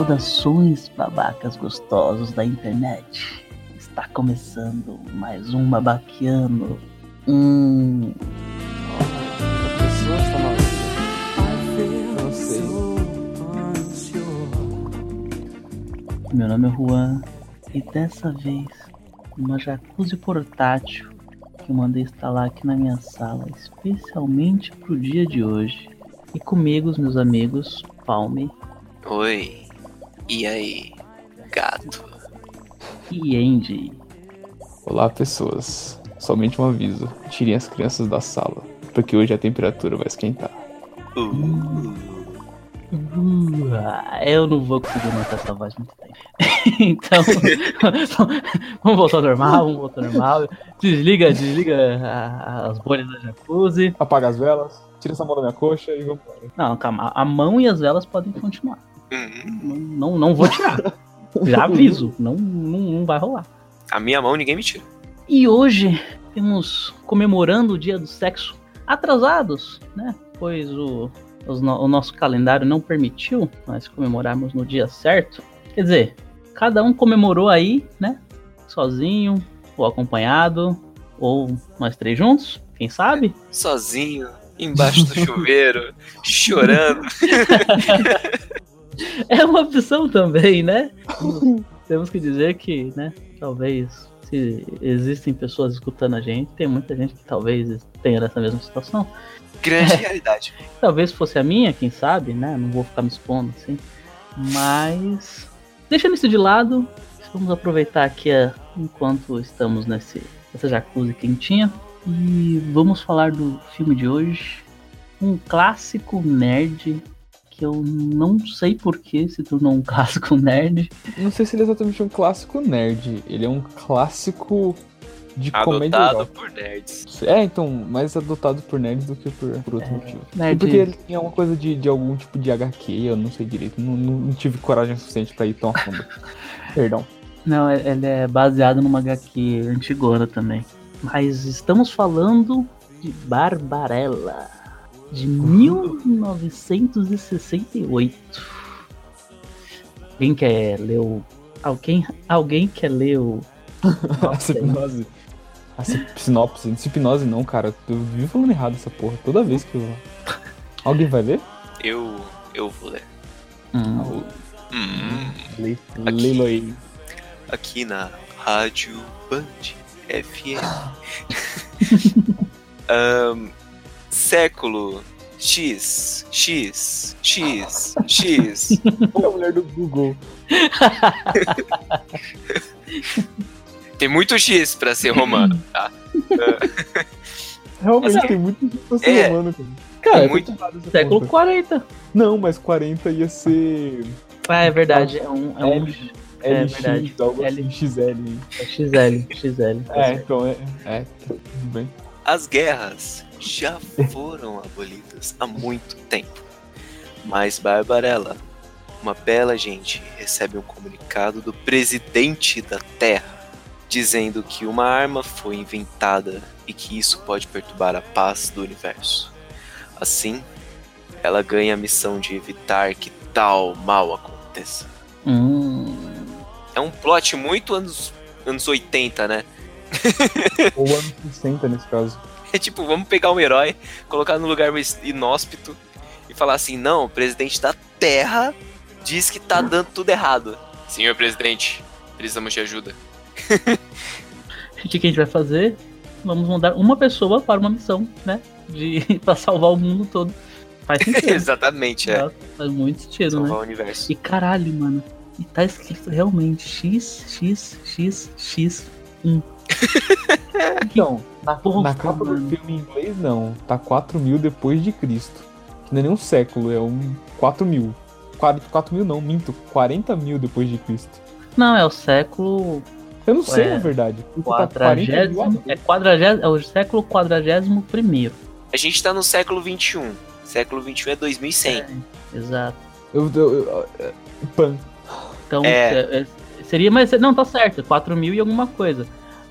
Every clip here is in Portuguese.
Saudações, babacas gostosos da internet. Está começando mais um babaquiano. Um. Sei. Meu nome é Juan e dessa vez uma jacuzzi portátil que eu mandei instalar aqui na minha sala especialmente pro dia de hoje. E comigo os meus amigos Palme Oi. E aí, gato? e Andy. Olá, pessoas. Somente um aviso: tirem as crianças da sala, porque hoje a temperatura vai esquentar. Uh, Uh, eu não vou conseguir manter essa voz muito tempo. então, vamos voltar ao normal, vamos voltar ao normal. Desliga, desliga a- as bolhas da jacuzzi. Apaga as velas, tira essa mão da minha coxa e vamos embora. Não, calma, a mão e as velas podem continuar. Hum. Não, não, não vou tirar. Já aviso, não, não, não vai rolar. A minha mão ninguém me tira. E hoje temos comemorando o dia do sexo atrasados, né? Pois o, os no- o nosso calendário não permitiu nós comemorarmos no dia certo. Quer dizer, cada um comemorou aí, né? Sozinho, ou acompanhado, ou nós três juntos, quem sabe? Sozinho, embaixo do chuveiro, chorando. É uma opção também, né? Temos que dizer que, né? Talvez se existem pessoas escutando a gente, tem muita gente que talvez tenha essa mesma situação. Grande realidade. Talvez fosse a minha, quem sabe, né? Não vou ficar me expondo assim. Mas, deixando isso de lado, vamos aproveitar aqui a- enquanto estamos nesse, nessa jacuzzi quentinha. E vamos falar do filme de hoje. Um clássico nerd que eu não sei por que se tornou um clássico nerd. Não sei se ele é exatamente um clássico nerd. Ele é um clássico de comédia Adotado por nerds. É, então, mais adotado por nerds do que por, por outro É, motivo. nerd- porque ele tem uma coisa de, de algum tipo de HQ, eu não sei direito. Não, não- não tive coragem suficiente pra ir tão a fundo. Perdão. Não, é- ele é baseado numa HQ antigona também. Mas estamos falando de Barbarella, de 1968. Alguém quer ler o. Alguém, alguém quer ler o. A hipnose. A si- sinopse. Hipnose não, cara. Eu vivo falando errado essa porra. Toda vez que eu. Alguém vai ler? Eu, eu vou ler. Hum, Hum, Lê. Aqui. Leilo aí. aqui na Rádio Band FM. Ahn, século X, X, X, X. Olha a mulher do Google. Tem muito X pra ser romano, tá? Realmente Mas é- tem muito gente pra ser é. romano, cara. Cara, É muito- essa século conta. 40. Não, mas 40 ia ser. Ah, é verdade. É um. É um L, é LX, verdade. algo L. assim, XL. é XL. XL. É, então é. É, tudo bem. As guerras já foram abolidas há muito tempo. Mas Barbarella, uma bela gente, recebe um comunicado do presidente da Terra dizendo que uma arma foi inventada e que isso pode perturbar a paz do universo. Assim, ela ganha a missão de evitar que tal mal aconteça. Hum, É um plot muito anos, anos 80, né? Ou ano 60 nesse caso. É tipo, vamos pegar um herói, colocar num lugar inóspito e falar assim: não, o presidente da Terra diz que tá dando tudo errado. Senhor presidente, precisamos de ajuda. O que, a gente vai fazer? Vamos mandar uma pessoa para uma missão, né? De para salvar o mundo todo. Faz sentido. Exatamente, é. Faz muito sentido, Salvar né? o universo. E caralho, mano. E tá escrito realmente X, X, X, X. Então, na, porra, na capa do filme em inglês, não. Tá 4 mil depois de Cristo. Que não é nem um século, é um 4 mil. 4 mil não, minto. 40 mil depois de Cristo. Não, é o século Eu não sei, Ué, na verdade. tá 40 mil quadragésimo. É, quadragésimo, é o século quadragésimo primeiro. A gente tá no século 21. Século 21 é 2100. Exato. Eu, eu, eu- é, pan. Então, É. é- é- seria, mas não, tá certo, 4 mil e alguma coisa.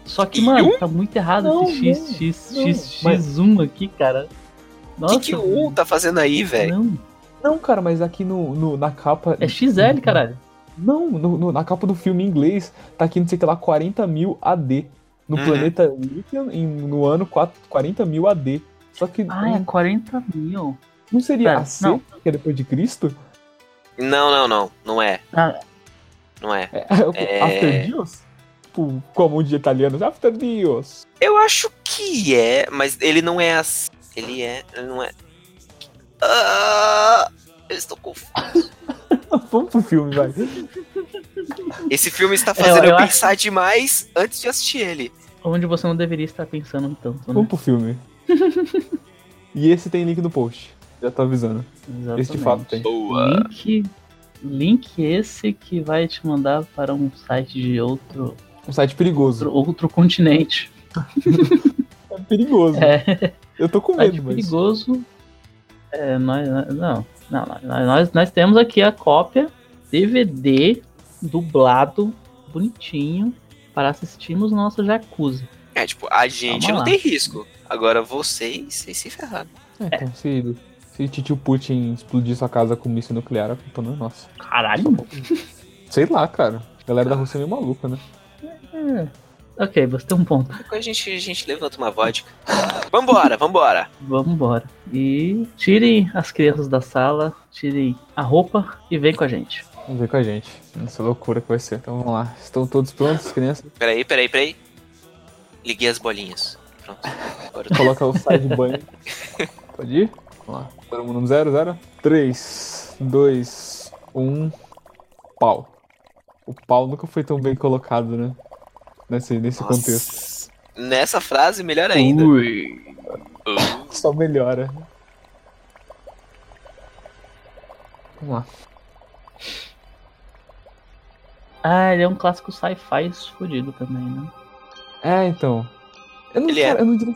Só que, E mano, um? tá muito errado Não, esse X, não, X, não, X, mas- X1 aqui, cara. O Nossa. que, que o 1 tá fazendo aí, velho? Não. Não, cara, mas aqui no, no- na capa. É XL, caralho. Não, no- no- na capa do filme em inglês, tá aqui, não sei o que lá, 40 mil AD. No Uhum. planeta Lithium, no ano 4, 40 mil AD. Só que Ah, é não, 40 mil. não seria Pera, AC, não. que é depois de Cristo? Não, não, não. Não é. Ah. Não é. É, É. After Dios? Tipo, como de italiano, After Dios. Eu acho que é, mas ele não é assim. Ele é. Ele não é. Ah, eu estou confuso. Vamos pro filme, vai. Esse filme está É, fazendo eu eu, acho- pensar demais antes de assistir ele. Onde você não deveria estar pensando tanto, né? Vamos pro filme. e esse tem link no post. Já tô avisando. Esse de fato tem. Boa. Link, link esse que vai te mandar para um site de outro, Um site perigoso. outro, outro continente. É perigoso. É, Eu tô com site medo, mas. perigoso. É, nós, não, não, nós- nós, temos aqui a cópia DVD dublado, bonitinho, para assistirmos nosso jacuzzi. É, tipo, a gente Calma não lá. tem risco. Agora vocês, vocês se ferraram. É, então, se, se tio Putin explodir sua casa com míssil nuclear, a culpa não é nossa. Caralho! Sei lá, cara. A galera da Rússia é meio maluca, né? É. Ok, você tem um ponto. Depois a gente, a gente levanta uma vodka. Vambora, vambora. Vamos embora. E tirem as crianças da sala, tirem a roupa e vem com a gente. Ver com a gente. Essa loucura que vai ser. Então vamos lá. Estão todos prontos, crianças? Peraí, peraí, peraí. Liguei as bolinhas. Pronto. Agora tô... Coloca o side banho. Pode ir? Vamos lá. Todo mundo no zero, zero. 3, 2, 1. Pau. O pau nunca foi tão bem colocado, né? Nesse, nesse contexto. Nossa. Nessa frase, melhor ainda. Ui. Uh, Só melhora. Vamos lá. Ah, ele é um clássico sci-fi fodido também, né? É, então. Eu não, Ele cara, é. eu não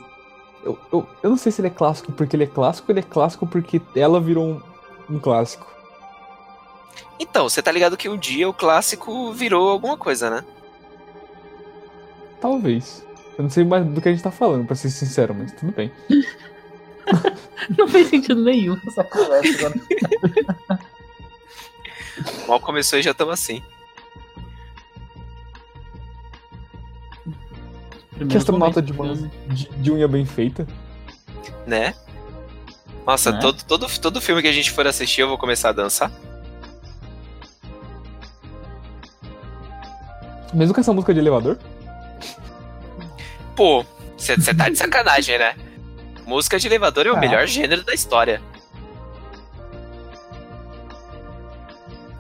eu, eu, eu não sei se ele é clássico porque ele é clássico ou ele é clássico porque ela virou um, um clássico. Então, você tá ligado que um dia o clássico virou alguma coisa, né? Talvez. Eu não sei mais do que a gente tá falando, pra ser sincero, mas tudo bem. Não fez sentido nenhum essa conversa. Mal começou e já estamos assim. Que Primeiros astronauta de, filme. de, de unha bem feita. Né? Nossa, Né? todo, todo, todo filme que a gente for assistir eu vou começar a dançar. Mesmo com essa música de elevador? Pô, você tá de sacanagem, né? Música de elevador é o Ah. melhor gênero da história.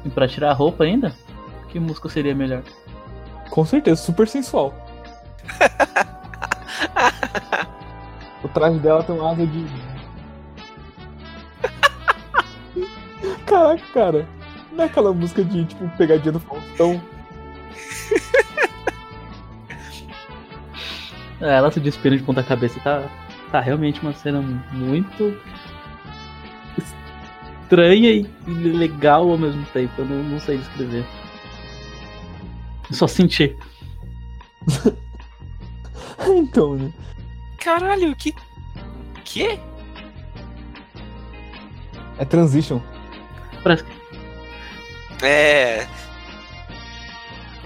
E pra tirar a roupa ainda? Que música seria melhor? Com certeza, super sensual. o traje dela tem uma asa de. Caraca, cara. Não é aquela música de, tipo, pegadinha do Faustão. É, Ela se despendo de ponta cabeça tá, tá realmente uma cena muito estranha e e legal ao mesmo tempo. Eu não, não sei descrever. Eu Só senti. então, né? Caralho, que. Que? É Transition. Parece, É.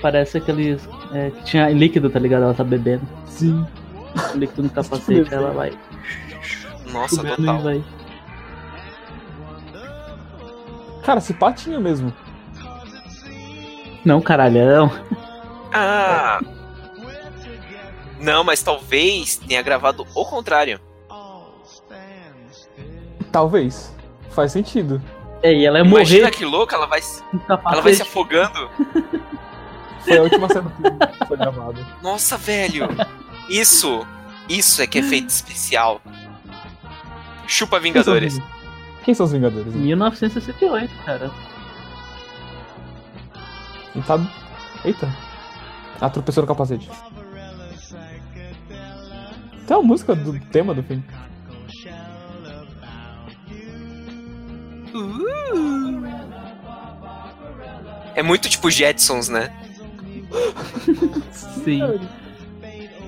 parece aqueles. É, que tinha líquido, tá ligado? Ela tá bebendo. Sim. Líquido no capacete, ela vai. Nossa, total. vai. Cara, se pá tinha mesmo. Não, caralho, não. Ah. Não, mas talvez tenha gravado o contrário. Talvez. Faz sentido. É, e ela é Imagina morrer que louca, ela vai, ela vai se afogando. Foi a última cena que foi gravada. Nossa, velho. Isso. Isso é que é efeito especial. Chupa Vingadores. Quem são os Vingadores? né? 1968, cara. Quem tá... Eita. Ah, tropeçou no capacete. Tem uma música do tema do filme. É muito tipo Jetsons, né? Sim.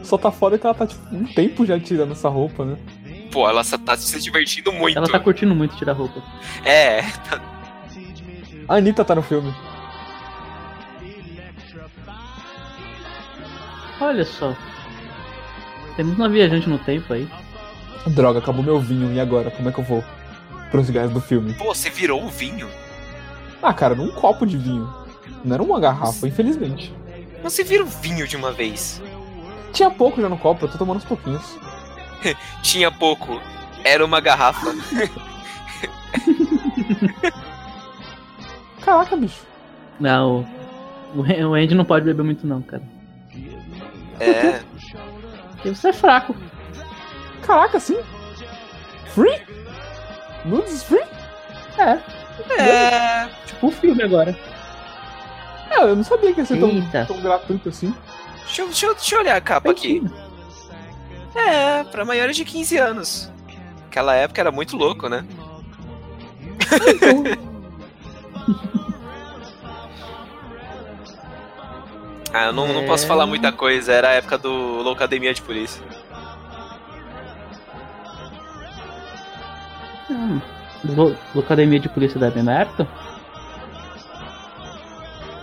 Só tá foda que ela tá tipo, um tempo já tirando essa roupa, né? Pô, ela só tá se divertindo muito. Ela tá curtindo muito tirar roupa. É, A Anitta tá no filme. Olha só. Temos uma viajante no tempo aí. Droga, acabou meu vinho. E agora? Como é que eu vou pros lugares do filme? pô, você virou o vinho. Ah, cara, num copo de vinho. Não era uma garrafa, infelizmente. Você vira o vinho de uma vez. Tinha pouco já no copo, eu tô tomando uns pouquinhos. Tinha pouco. Era uma garrafa. Caraca, bicho. Não, o, Andy não pode beber muito não, cara. É. Porque você é fraco. Caraca, sim? Free? Nudes free? É, É. tipo o filme agora. É, eu não sabia que ia ser tão, Eita. tão gratuito assim. Deixa eu, deixa, eu, deixa eu olhar a capa aqui. É, pra maiores de 15 anos. Aquela época era muito louco, né? Ah, eu não, não posso É. falar muita coisa. Era a época do Loucademia de Polícia. Hum, Lo- Locademia de Polícia da mesma época?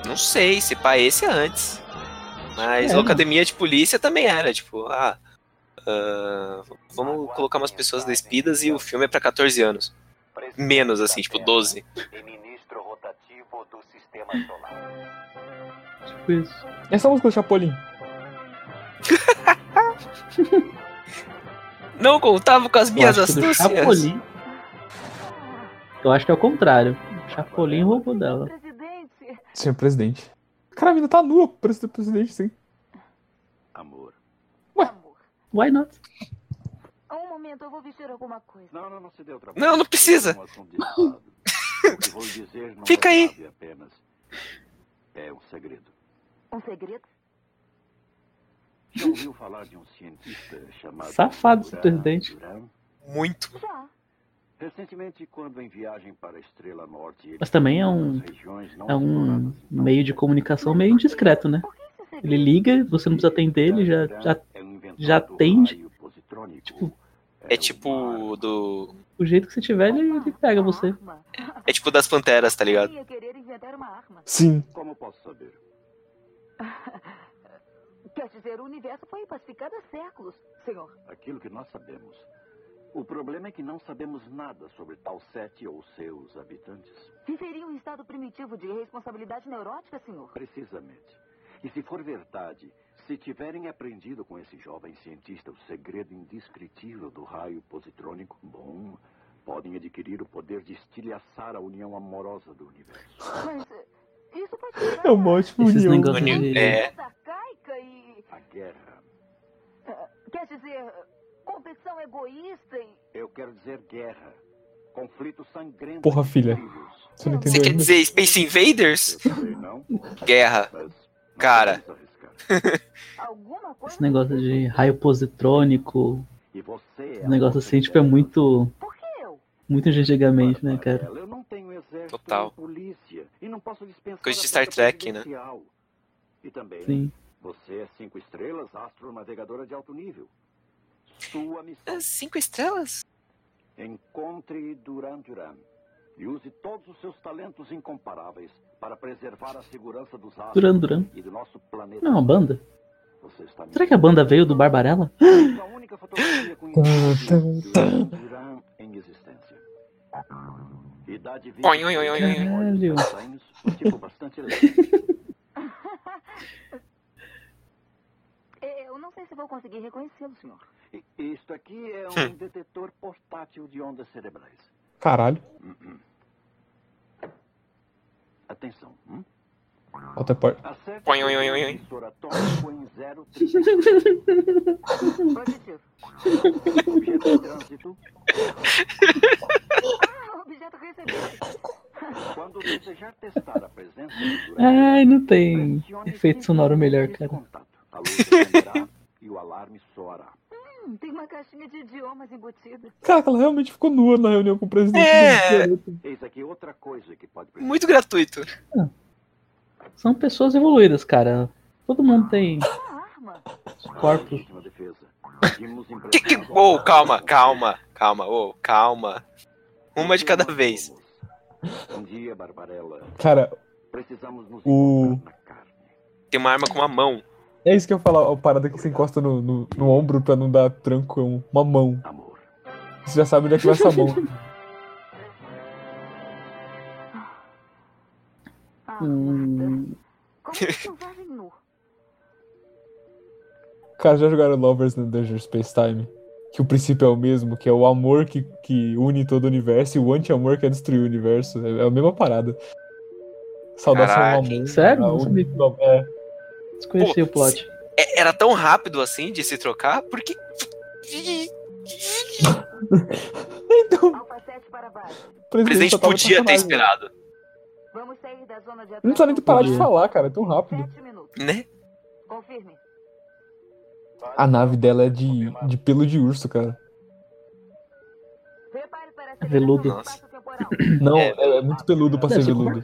Não sei, se pá, esse é antes. Mas É, Locademia de Polícia também era, tipo, ah, ah, vamos colocar umas pessoas despidas e o filme é pra 14 anos. Menos, assim, tipo, 12. E ministro rotativo do sistema solar. Tipo isso. Essa música do Chapolin? Não contava com as minhas astúcias. Chapolin. Eu acho que é o contrário. O Chapolin roubou dela. Senhor presidente. Cara, a mina tá nua pra ser presidente, sim. Amor. amor. Why not? Um momento, eu vou vestir alguma coisa. Não, não, não se deu trabalho. Não, não precisa. É Fica é aí. grave apenas. É um segredo. Um segredo? Já ouviu falar de um cientista chamado... Safado Duran presidente. Muito. Já. Recentemente, quando em viagem para a Estrela Norte... ele Mas também é um- É um meio de comunicação meio indiscreto, né? Ele liga, você não precisa atender, ele já, já É já atende. Tipo, É um tipo do. o jeito que você tiver, ele, ele pega você. É tipo das panteras, tá ligado? Sim. Como posso saber? Quer dizer, o universo foi pacificado há séculos, senhor. Aquilo que nós sabemos. O problema é que não sabemos nada sobre tal sete ou seus habitantes. Viveria um estado primitivo de responsabilidade neurótica, senhor. Precisamente. E se for verdade, se tiverem aprendido com esse jovem cientista o segredo indescritível do raio positrônico, bom, podem adquirir o poder de estilhaçar a união amorosa do universo. Mas eh, isso pode ser É uma ótima Esses negócios de. É. e... A guerra. eh, Quer dizer, competição egoísta e... Eu quero dizer guerra. Conflito sangrento. Porra, filha. Você não Você quer ainda? dizer Space Invaders? Guerra. Cara. Esse negócio de raio positrônico, é esse negócio assim, tipo, é muito. Por que eu? Muito de antigamente, né, cara? Eu não tenho exército Total. nem polícia e não posso dispensar Coisa de Star Trek, né? E Sim. você é cinco estrelas, astronavegadora de alto nível. Sua missão, Ah, Cinco estrelas? encontre Duran Duran e use todos os seus talentos incomparáveis para preservar a segurança dos astros Duran Duran. e do nosso planeta. Não é uma banda? Você está me Será que a banda veio do Barbarella? a única fotografia com Duran Duran em existência. Idade viva. Oi, oi, oi, oi. Caralho. Tipo bastante Eu não sei se vou conseguir reconhecê-lo, senhor. Isto aqui é um detetor portátil de ondas cerebrais. Caralho. Hum, hum. Atenção. Hum? Até pode. Acerte Oi, oi, oi, oi, o oi. emissor atômico em 0,30. Positivo. Objeto em trânsito. Ah, objeto recebido. Quando desejar testar a presença de Duran, Ai, não tem efeito sonoro melhor, cara. contato. A luz e o alarme soará. Hum, tem uma caixinha de idiomas embutida. Caraca, ela realmente ficou nua na reunião com o presidente. É. Eis aqui outra coisa que pode. Muito gratuito. São pessoas evoluídas, cara. Todo mundo tem Uma arma. corpos. Que, que... Oh, calma, calma, calma, oh, calma. Uma de cada vez. Um dia, Barbarella, Cara, precisamos nos O- encontrar na carne. Tem uma arma com uma mão. É isso que eu ia falar. A parada que você encosta no, no, no ombro pra não dar tranco é um- uma mão. Amor. Você já sabe onde é que vai essa mão. Ah, Hum, nu. Cara, já jogaram Lovers no Dungeon Space Time? Que o princípio é o mesmo, que é o amor que, que une todo o universo e o anti-amor que é destruir o universo. É, é a mesma parada. Saudação ao Caraca, amor. sério? não, É, desconheci o plot. É- era tão rápido assim de se trocar? Porque. então, Alfa 7 para baixo. o presidente podia ter esperado, Vamos sair da zona de Não precisa nem parar de falar, cara, é tão rápido. 7 minutos. né? Confirme. A nave dela é de, de pelo de urso, cara. É veludo. espaço-temporal. Não, É, é, é muito peludo pra Deve ser veludo.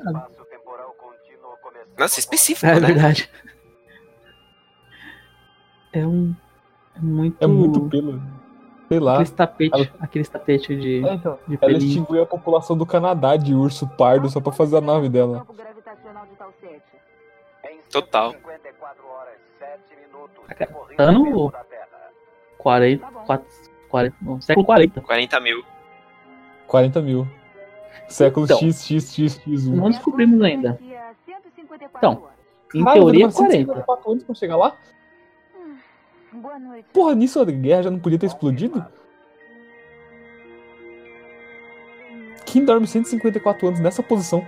Nossa, específico, É né? verdade. É um. É muito. É muito pelo. Sei lá. Aqueles tapete, Ela- aqueles tapete de, É, então, de ela extinguiu a população do Canadá de urso pardo só pra fazer a nave dela. Campo gravitacional de Tal 7. Em Total. 54 horas, 7 minutos, Cara, decorrido tá no- tempo da Terra. 40. 4, 40 não, século 40. 40 mil. 40 mil. Século Então. XXXX1. Não descobrimos ainda. Daqui a 154 Então. horas. Em Caralho, teoria, demora 40. 154 anos pra chegar lá? Boa noite. Porra, nisso a guerra já não podia ter explodido? Quem dorme 154 anos nessa posição?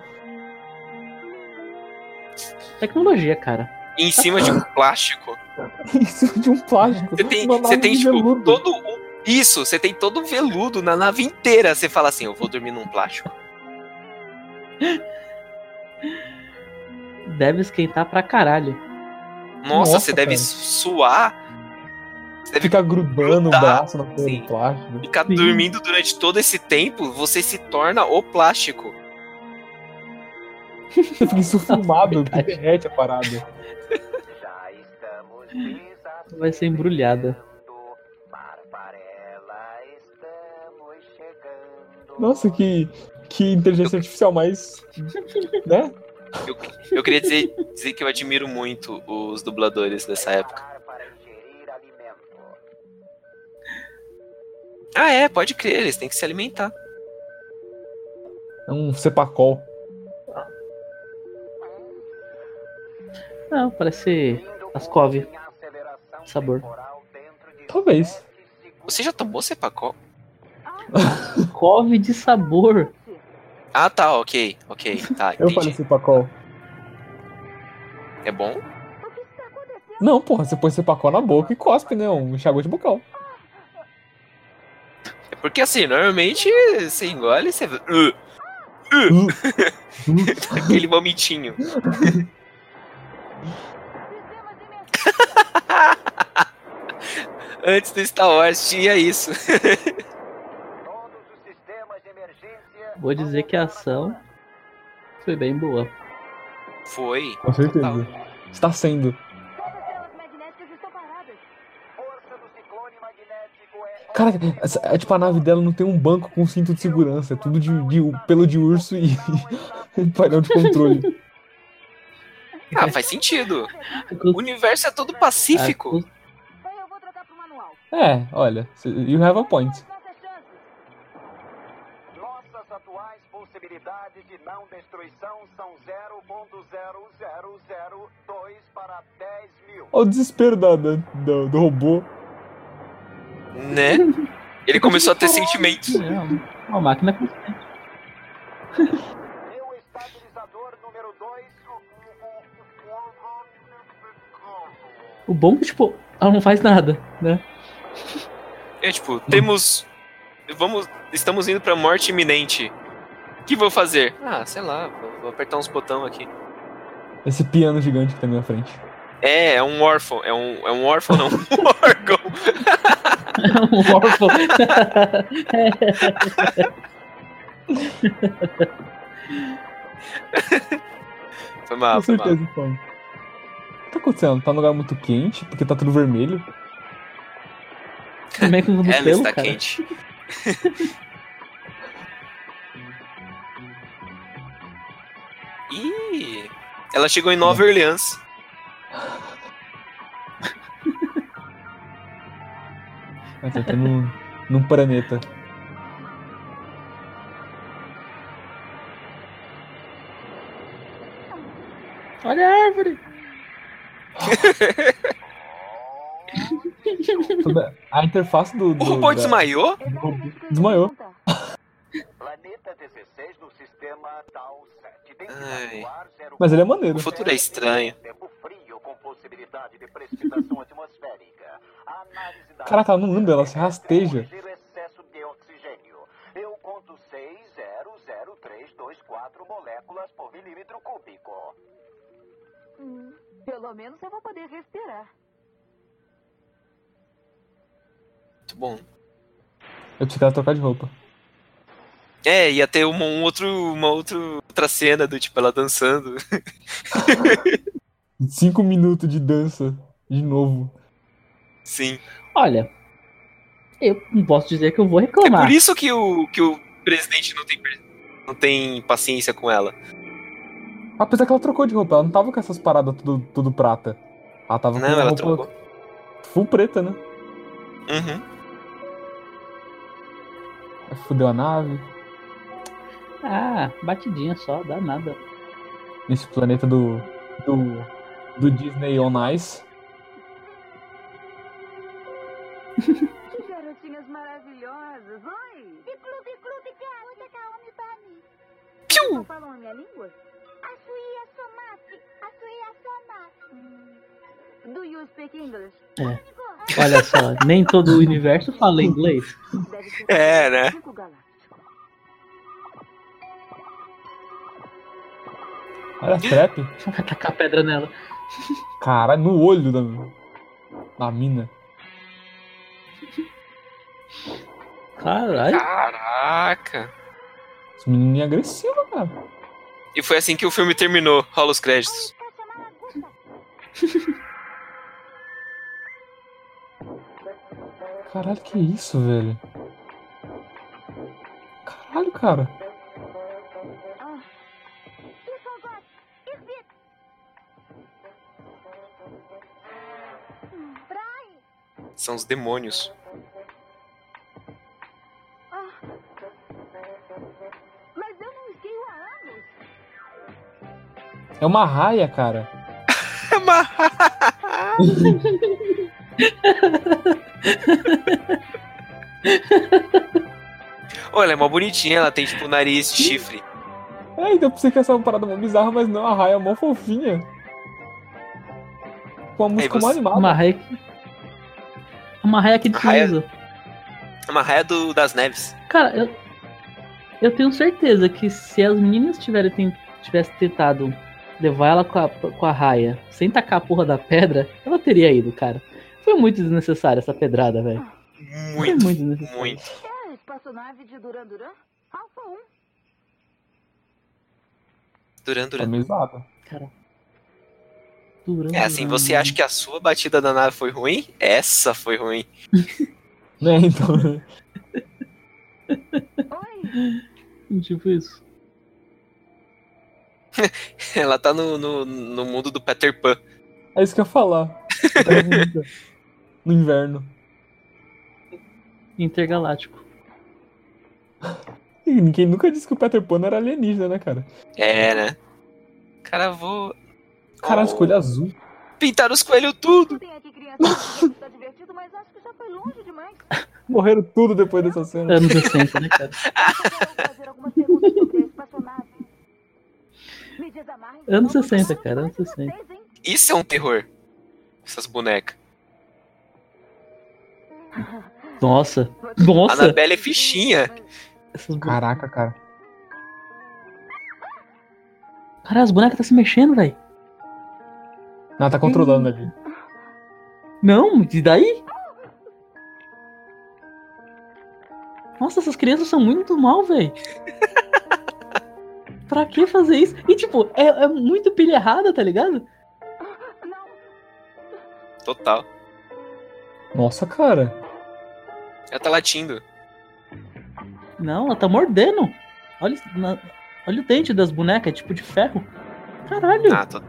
Tecnologia, cara. Em cima de um plástico. em cima de um plástico. Você tem, você tem tipo, todo o. Isso, você tem todo o veludo na nave inteira. Você fala assim: eu vou dormir num plástico. Deve esquentar pra caralho. Nossa, Nossa, você deve cara. suar. Você deve Fica grudando o grudar, braço na sim. do plástico. ficar Sim. dormindo durante todo esse tempo. Você se torna o plástico. Você fica insufumado, que Verdade. derrete a parada. Vai ser embrulhada. Nossa, que, que inteligência artificial mais. né? Eu, eu queria dizer, dizer que eu admiro muito os dubladores dessa época. Ah, é, pode crer, eles têm que se alimentar. É um cepacol. Não, parece Ascov. Em aceleração Sabor. de Talvez. 7 segundos. Você já tomou Cepacol? Cove de sabor. Ah, tá, ok, ok, tá, Eu falei cepacol. É bom? Não, porra, você põe cepacol na boca e cospe, né? Um enxaguante bucal. Porque assim, normalmente você engole e você. Uh, Uh, aquele vomitinho. Sistemas imersos. Antes do Star Wars tinha isso. Todos os sistemas de emergência. Vou dizer que a ação foi bem boa. Foi. com certeza. Está sendo. Todas elas magnéticas estão paradas. Força do ciclone magnético é. Cara, é, tipo, a nave dela não tem um banco com cinto de segurança. É tudo de, de pelo de urso e painel de controle. Ah, faz sentido. O universo é todo pacífico. É, olha, you have a point. Nossas atuais possibilidades de não destruição são 0.0002 para 10 mil. Olha o desespero da, da- do, do robô. Né? Ele começou a ter sentimentos. É uma máquina consciente. Meu estabilizador número 2. O bom é que, tipo, ela não faz nada, né? É tipo, temos. Vamos. Estamos indo pra morte iminente. O que vou fazer? Ah, sei lá, vou, vou apertar uns botões aqui. Esse piano gigante que tá na minha frente. É, é um órfão. É um, é um órfão, não. Um órgão. um órfão. Foi mal, Com foi mal. certeza, então. O que tá acontecendo? Tá num lugar muito quente, porque tá tudo vermelho. Também com o Ela pelo, está cara. quente. Ih, ela chegou em Nova Orleans. Vai ter até num, num planeta. Olha a árvore! Toda- A interface do. O do robô da- desmaiou? do Desmaiou. Planeta 16 no sistema Tau 7. Ai. no ar, zero Mas ele é maneiro. O futuro é estranho. Tempo frio com possibilidade de precipitação atmosférica. Caraca, ela não anda, ela se rasteja. Corrigir excesso de oxigênio. Eu conto 6,00324 moléculas por milímetro cúbico. Hum, pelo menos eu vou poder respirar. Muito bom. Eu ia trocar de roupa. É, ia ter uma, um outro, uma outra, outra cena do tipo ela dançando. Cinco minutos de dança. De novo. Sim. Olha, eu não posso dizer que eu vou É reclamar. por isso que o, que o presidente não tem, não tem paciência com ela. Apesar que ela trocou de roupa, ela não tava com essas paradas tudo, tudo prata. Ela tava com Não, uma ela roupa trocou. full preta, né? Uhum. Fudeu a nave. Ah, batidinha só, dá nada. Nesse planeta do. do. do Disney on Ice. Garotinhas maravilhosas. Oi! Biclu, biclu, biclu, onde é que a homem pra mim? Piu! Não falam a minha língua? A suia somate, a suia somate. Do you speak English? Olha só, nem todo o universo fala inglês. É, né? Olha a trap. Vai tacar pedra nela. Cara, no olho da. da mina. Caralho. Caraca. Essa menininha agressiva, cara. E foi assim que o filme terminou. Rola os créditos. Caralho, que isso, velho? Caralho, cara. São os demônios. É uma raia, cara. Olha, é mó bonitinha, ela tem tipo nariz de chifre. É, então eu pensei que essa é uma parada mó bizarra, mas não, a raia é mó fofinha. Com a música mó você- animada. Uma raia que. Uma raia que raia- desliza. É uma raia do, das neves. Cara, eu, eu tenho certeza que se as meninas tiverem tivessem tentado levar ela com a, com a raia sem tacar a porra da pedra, ela teria ido, cara. Foi muito desnecessária essa pedrada, velho. Foi Muito, muito desnecessário. muito. É a espaçonave de Duran Duran? Alfa 1. Duran, Duran. zoado. Durando, É assim, você acha que a sua batida da nave foi ruim? Essa foi ruim. Né, então. Oi! Tipo isso. Ela tá no, no, no mundo do Peter Pan. É isso que eu ia falar. no inverno. Intergaláctico. E ninguém nunca disse que o Peter Pan era alienígena, né, cara? É, né? Cara, vou. Caralho, Oh, escolha azul. Pintar os coelhos tudo. Morreram tudo depois dessa cena. Anos 60, né, cara? Eu quero fazer algumas perguntas sobre a espaçonave. Me desamarrem. Anos senão 60, eu vou cara, anos com 60. vocês, hein? Isso é um terror. Essas bonecas. Nossa. A Nossa. Anabelle é fichinha. Caraca, cara. Cara, as bonecas tá se mexendo, velho. Ela tá controlando ali. Não, e daí? Nossa, essas crianças são muito mal, velho. pra que fazer isso? E tipo, é, é muito pilha errada, tá ligado? Total. Nossa, cara. Ela tá latindo. Não, ela tá mordendo. Olha, na- olha o dente das bonecas, é tipo de ferro. Caralho. Ah, tô...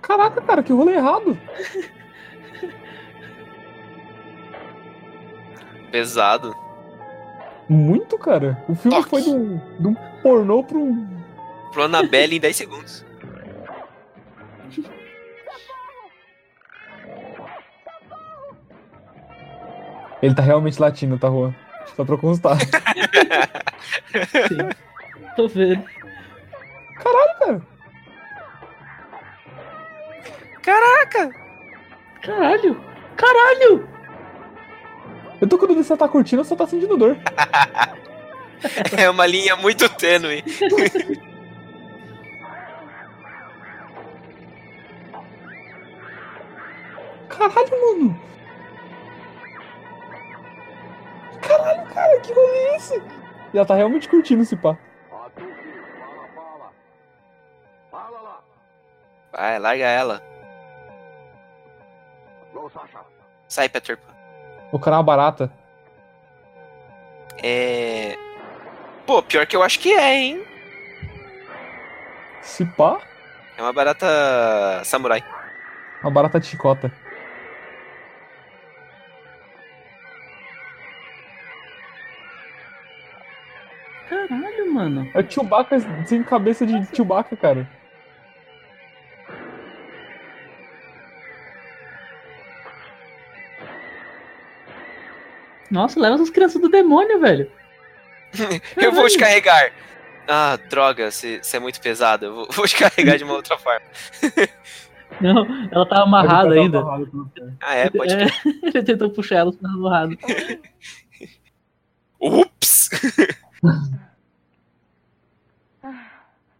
Caraca, cara, que rolê errado. pesado. Muito, cara. O filme Toque. foi de um, de um pornô um. Pro Annabelle em 10 segundos. Ele tá realmente latindo, tá, Juan? Só pra constar. Sim. Tô vendo. Caralho, cara. Caraca! Caralho. Caralho. Eu tô quando você tá curtindo, eu só tá sentindo dor. É uma linha muito tênue. Caralho, mano. Caralho, cara, que rolê é esse? E ela tá realmente curtindo esse pá. Vai, larga ela. Sai, Peter Pan. O cara é uma barata. É. Pô, pior que eu acho que é, hein? Se pá, É uma barata samurai. uma barata de chicota. Caralho, mano. É o Chewbacca sem cabeça de Chewbacca, cara. Nossa, leva essas crianças do demônio, velho. Eu vou te carregar. Ah, droga, você é muito pesado. Eu vou, vou te carregar de uma outra forma. Não, ela tá amarrada ainda. Ah, é? Pode. É, ele tentou puxar ela pra amarrada. Ups!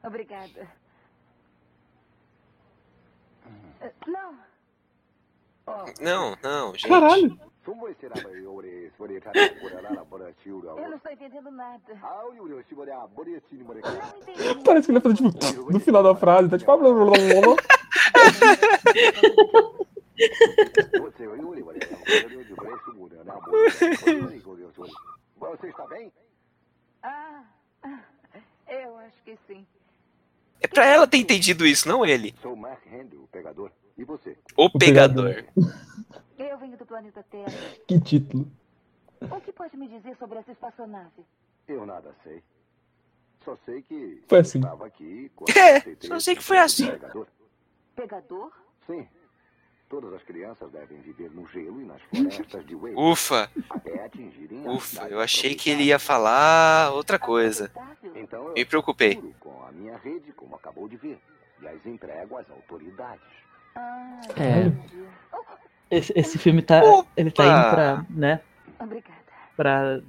Obrigada. Não, Não, não, gente. Caralho. Eu não estou entendendo nada. Parece que ele fazer, tipo, no final da frase, tá tipo. Você está bem? Ah, ah, eu acho que sim. É pra ela ter entendido isso, não ele. Sou Mark Henry, o pegador. E você? O pegador. Eu venho do planeta Terra. Que título. O que pode me dizer sobre essa espaçonave? Eu nada sei. Só sei que Foi assim. estava aqui quando É, só sei que foi assim. pegador. Pegador? Sim. Todas as crianças devem viver no gelo e nas florestas de Wales Ufa, até atingirem a ufa. Eu achei que ele ia falar outra coisa. Então eu Me preocupei. com a minha rede, como acabou de ver, e as entrego às autoridades. Ah, É. Esse, esse filme tá. Opa! Ele tá indo pra. né? Obrigada. Pra.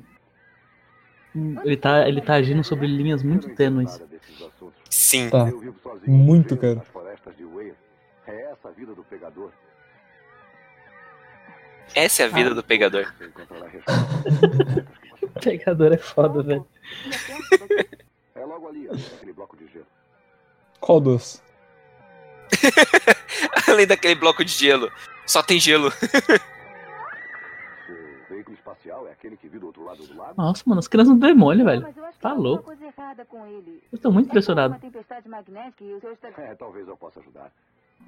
Hum, Ele tá, ele tá agindo sobre linhas muito tênues. Sim. Tá. Muito, cara. É essa a vida do pegador. Essa é a vida do pegador. Pegador é foda, velho. É logo ali, ó, naquele bloco de gelo. Qual dos? Além daquele bloco de gelo. Só tem gelo. É? Nossa, mano, as crianças Não, velho. eu acho que Tá louco. Eu tô muito impressionado. É, talvez eu possa ajudar.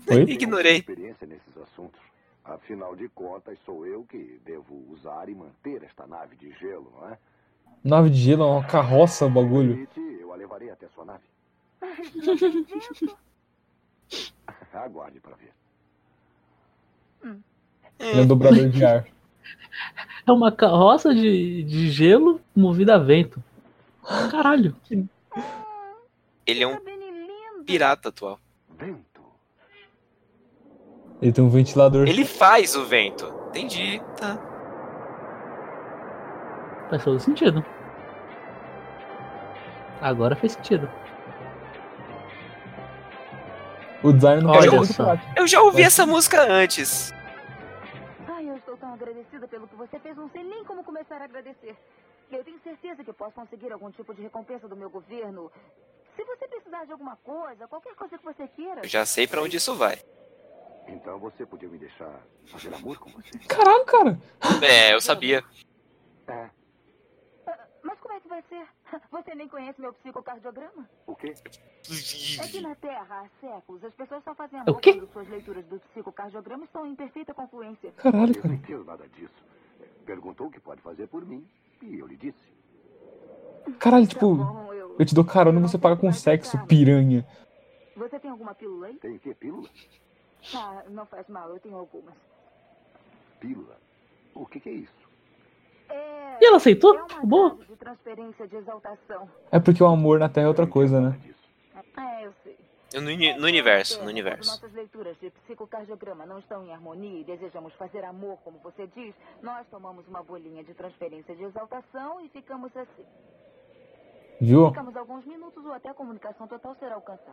Oi? Ignorei. experiência nesses assuntos. Afinal de contas, sou eu que devo usar e manter esta nave de gelo, não é? Nave de gelo, é uma carroça o bagulho. Eu a levarei até sua nave. Aguarde para ver. Ele é um dobrador de ar. É uma carroça de, de gelo movida a vento. Caralho. Ele é um pirata atual. Vento. Ele tem um ventilador. Ele faz o vento. Entendi, tá. Faz todo sentido. Agora fez sentido. O design não Olha só. prático. Eu já ouvi É. essa música antes. Ai, eu estou tão agradecida pelo que você fez, não sei nem como começar a agradecer. Eu tenho certeza que posso conseguir algum tipo de recompensa do meu governo. Se você precisar de alguma coisa, qualquer coisa que você queira. Eu já sei pra onde isso vai. Então você podia me deixar fazer amor com você? Caralho, cara. É, eu sabia. É. Mas como é que vai ser? Você nem conhece meu psicocardiograma? O quê? É que na Terra, há séculos, as pessoas só fazem O amor quê? quando suas leituras do psicocardiograma estão em perfeita confluência. Caralho, Eu cara. não entendo nada disso. Perguntou o que pode fazer por mim. E eu lhe disse. Caralho, Tá tipo, bom, eu... eu te dou carona e você paga com sexo, piranha. Você tem alguma pílula aí? Tem o quê? Pílula? Ah, não faz mal, eu tenho algumas. Pílula? O que, que é isso? É... E ela aceitou? É Boa. chave de transferência de exaltação. É porque o amor na Terra é outra coisa, né? É, eu sei. No, uni- no universo, no Quando universo. nossas leituras de psicocardiograma não estão em harmonia e desejamos fazer amor, como você diz, nós tomamos uma bolinha de transferência de exaltação e ficamos assim. Viu? Ficamos alguns minutos ou até a comunicação total será alcançada.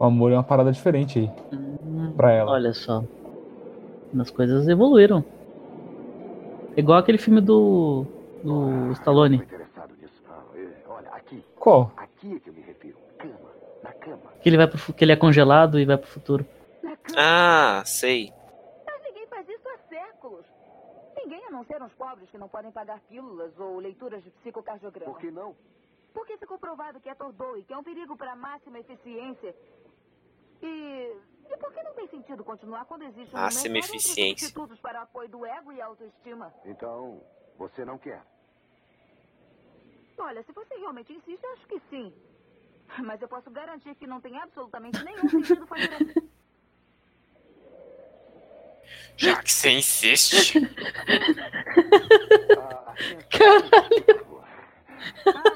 O amor é uma parada diferente aí Hum, pra ela. Olha só. As coisas evoluíram. Igual aquele filme do. do Stallone. Ah, é. Qual? Aqui é que eu me refiro. Cama. Na cama. Que ele vai pro, que ele é congelado e vai pro futuro. Na cama. Ah, sei. Mas ninguém faz isso há séculos. Ninguém, a não ser os pobres que não podem pagar pílulas ou leituras de psicocardiograma. Por que não? Porque ficou provado que atordoe, que é um perigo para a máxima eficiência. E... E por que não tem sentido continuar quando existe um Máxima outros eficiência. para apoio do ego e autoestima? Então, você não quer. Olha, se você realmente insiste, eu acho que sim. Mas eu posso garantir que não tem absolutamente nenhum sentido fazer assim. Já que você insiste. Ah, Caralho!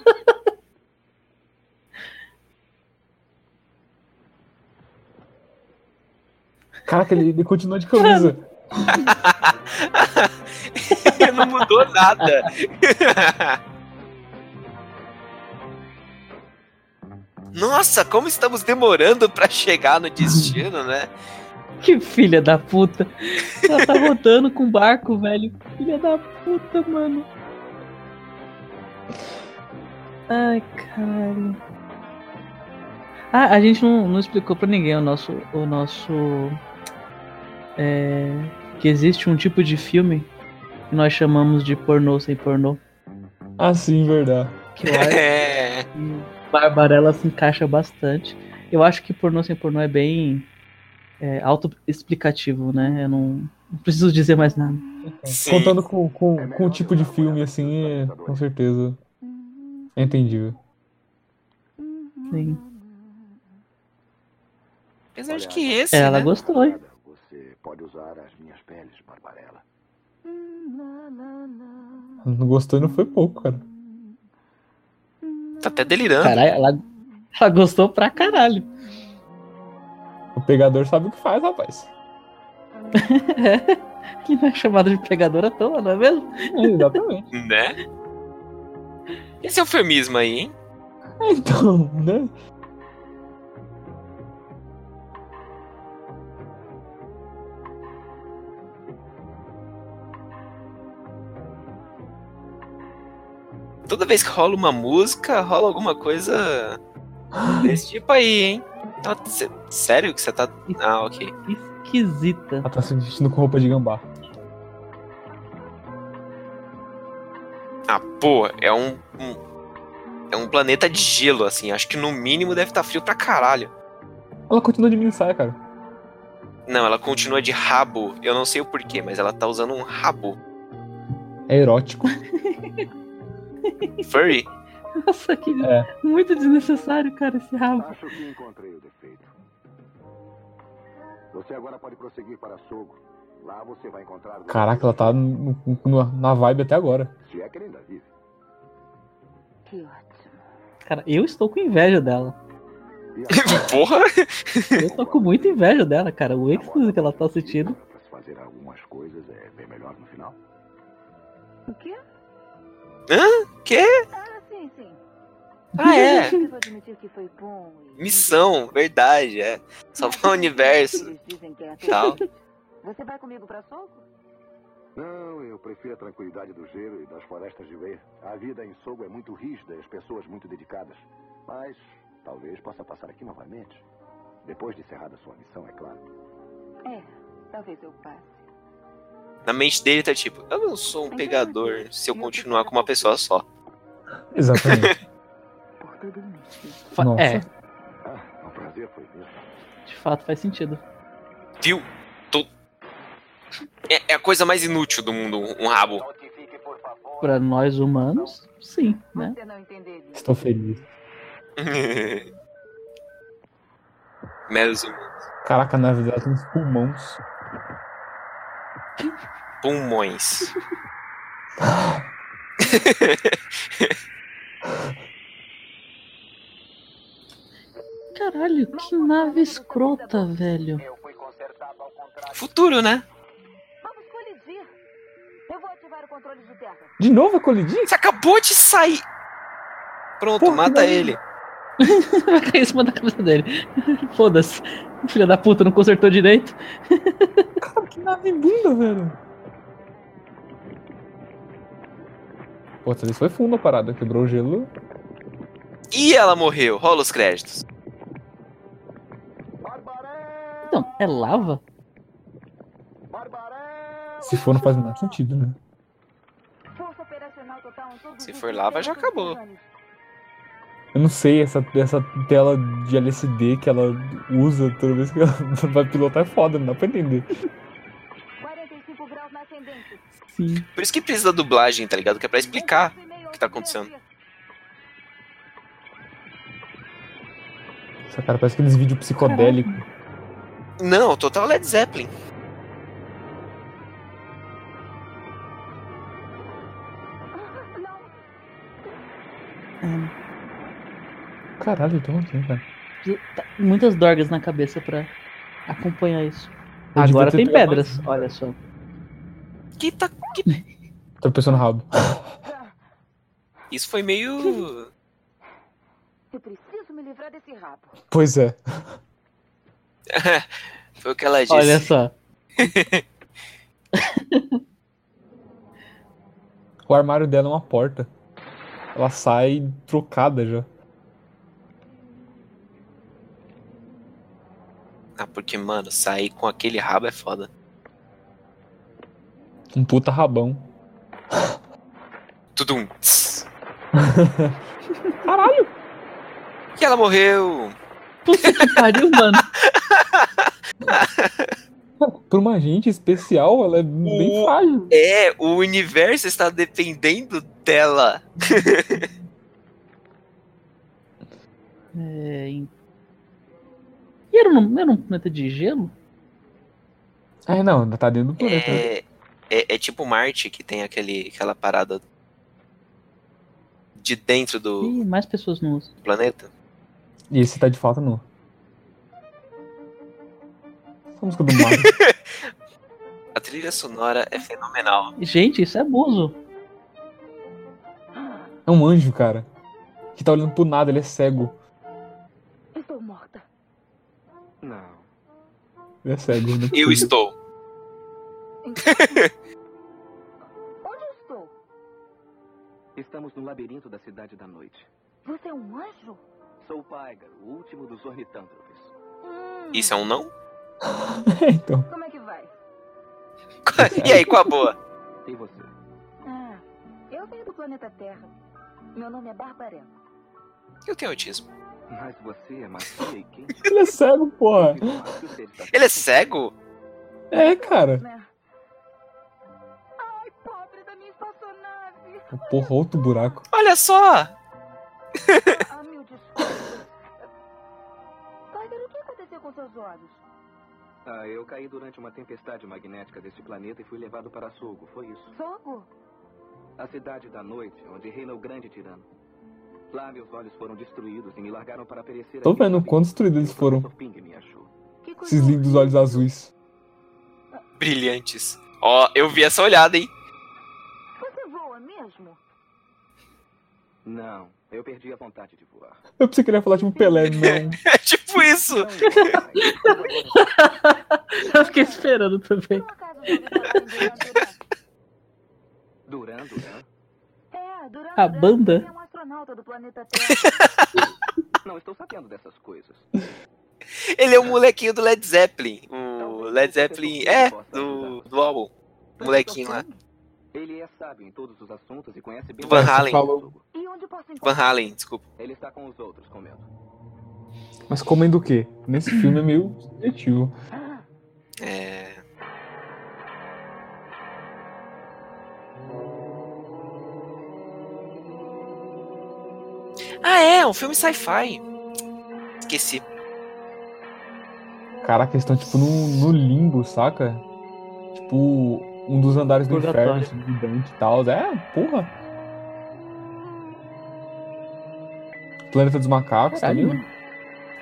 Caraca, ele, ele continua de camisa. não mudou nada. Nossa, como estamos demorando pra chegar no destino, né? Que filha da puta. Ela tá rodando com barco, velho. Filha da puta, mano. Ai, caralho. Ah, a gente não, não explicou pra ninguém o nosso. O nosso. É, que existe um tipo de filme que nós chamamos de pornô sem pornô. Ah, sim, verdade. Que eu acho É. que Barbarella se encaixa bastante. Eu acho que pornô sem pornô é bem é, autoexplicativo, né? Eu não, não preciso dizer mais nada. Sim. Contando com, com, com o tipo de filme assim, é, com certeza. É entendível. Sim. Apesar de que esse, Ela né? gostou, hein? Pode usar as minhas peles, Barbarella. Não gostou e não foi pouco, cara. Tá até delirando. Caralho, ela, ela gostou pra caralho. O pegador sabe o que faz, rapaz. Que não é chamada de pegadora à toa, não é mesmo? É, exatamente. Né? Esse é eufemismo aí, hein? Então, né? Toda vez que rola uma música, rola alguma coisa desse tipo aí, hein? Ah, cê- sério que você tá. Ah, ok. Esquisita. Ela tá se vestindo com roupa de gambá. Ah, pô, é um, um- É um planeta de gelo, assim. Acho que no mínimo deve estar frio pra caralho. Ela continua de minissaia, cara. Não, ela continua de rabo. Eu não sei o porquê, mas ela tá usando um rabo. É erótico. Furry? Nossa, que É. muito desnecessário, cara, esse rabo. Acho que encontrei o defeito. Você agora pode prosseguir para Sogo. Lá você vai encontrar. Caraca, ela tá no- no- na vibe até agora. Se é que ainda vive. Que ótimo. Cara, eu estou com inveja dela. Porra! Eu tô com muita inveja dela, cara. O êxtase que ela tá sentindo. Fazer algumas coisas é bem melhor no final. O quê? Quê? Ah, sim, sim. Ah, é. Missão, verdade, é. Salvar o universo. Eles dizem que é Tal. Você vai comigo pra Soco? Não, eu prefiro a tranquilidade do gelo e das florestas de Way. A vida em Sogo é muito rígida e as pessoas muito dedicadas. Mas talvez possa passar aqui novamente. Depois de encerrada sua missão, é claro. É, talvez eu passe. Na mente dele tá tipo, eu não sou um pegador se eu continuar com uma pessoa só. Exatamente. Nossa. É, Ah, de fato faz sentido. Viu? Tô... É, é a coisa mais inútil do mundo, um rabo. Pra nós humanos, sim, né? Estou feliz. Meros humanos. Caraca, a nave dela tem uns pulmões. Pulmões. Caralho, que nave escrota, velho. Eu fui consertado ao contrário. Futuro, né? Vamos colidir. Eu vou ativar o controle de terra. De novo a colidir? Você acabou de sair. Pronto, Porra, mata ele. Vai cair em cima da cabeça dele. Foda-se. Filha da puta, não consertou direito. Cara, que nave bunda, velho. Pô, isso foi fundo a parada. Quebrou o gelo. E ela morreu. Rola os créditos. Então, é lava? Se for, não faz o menor sentido, né? Se for lava, já acabou. Eu não sei, essa, essa tela de LSD que ela usa toda vez que ela vai pilotar é foda, não dá pra entender. 45 graus na ascendente. Sim. Por isso que precisa da dublagem, tá ligado? Que é pra explicar o que tá acontecendo. Essa cara parece aqueles vídeos psicodélicos. Não, total Led Zeppelin. Caralho, então assim, cara. Tá muitas dorgas na cabeça pra acompanhar isso. Ah, Agora tem pedras, olha só. Que tá. que- Tropeçou no rabo. Isso foi meio. eu preciso me livrar desse rabo. Pois é. foi o que ela disse. Olha só. O armário dela é uma porta. Ela sai trocada já. Porque, mano, sair com aquele rabo é foda. Um puta rabão. Tudum. Caralho! E ela morreu. Puta que pariu, mano. Pra uma gente especial, ela é bem O- frágil. É, o universo está dependendo dela. É, em- E era um, era um planeta de gelo? Ah, não, ainda tá dentro do planeta. É, é, é tipo Marte, que tem aquele, aquela parada de dentro do Ih, mais pessoas não usam. planeta. E esse tá de fato nu. Essa música do Mario. A trilha sonora é fenomenal. Gente, isso é abuso. é um anjo, cara. Que tá olhando pro nada, ele é cego. É cego. Não é Eu estou. Onde eu estou? Estamos no labirinto da cidade da noite. Você é um anjo? Sou o Paigar, o último dos ornitântropes. Hum, Isso é um não? então. Como é que vai? e aí, qual a boa? E você? Ah, eu venho do planeta Terra. Meu nome é Barbarella. Eu tenho autismo. Mas você é macia e quente. Ele é cego, porra. Ele é cego? É, cara. Ai, pobre da minha espaçonave. Porra, outro buraco. Olha só! Ah, mil desculpas. Tiger, o que aconteceu com seus olhos? Ah, eu caí durante uma tempestade magnética deste planeta e fui levado para Sogo. Foi isso. Sogo? A cidade da noite, onde reina o grande tirano. Lá meus olhos foram destruídos e me largaram para perecer Tô vendo sozinho. quão destruídos eles O foram. Esses lindos olhos azuis. Brilhantes. Ó, eu vi essa olhada, hein? Você voa mesmo? Não, eu perdi a vontade de voar. Eu pensei que ele ia falar tipo Pelé, não. É tipo isso. Eu- fiquei esperando também. Duran. É, A banda? Astronauta do planeta Terra. Não estou sabendo dessas coisas. Ele é o molequinho do Led Zeppelin. O Led Zeppelin. É, do, do álbum. molequinho lá. Ele é sábio em todos os assuntos e conhece bem Van o- Halen. Van? Halen, desculpa. Ele está com os outros comendo. Mas comendo o quê? Nesse filme é meio subjetivo. É. Ah, é, um filme sci-fi. Esqueci. Caraca, eles estão tipo no, no limbo, saca? Tipo, um dos andares do Purgatório. inferno, assim, gigante e tal. É, porra. Planeta dos Macacos, tá ligado?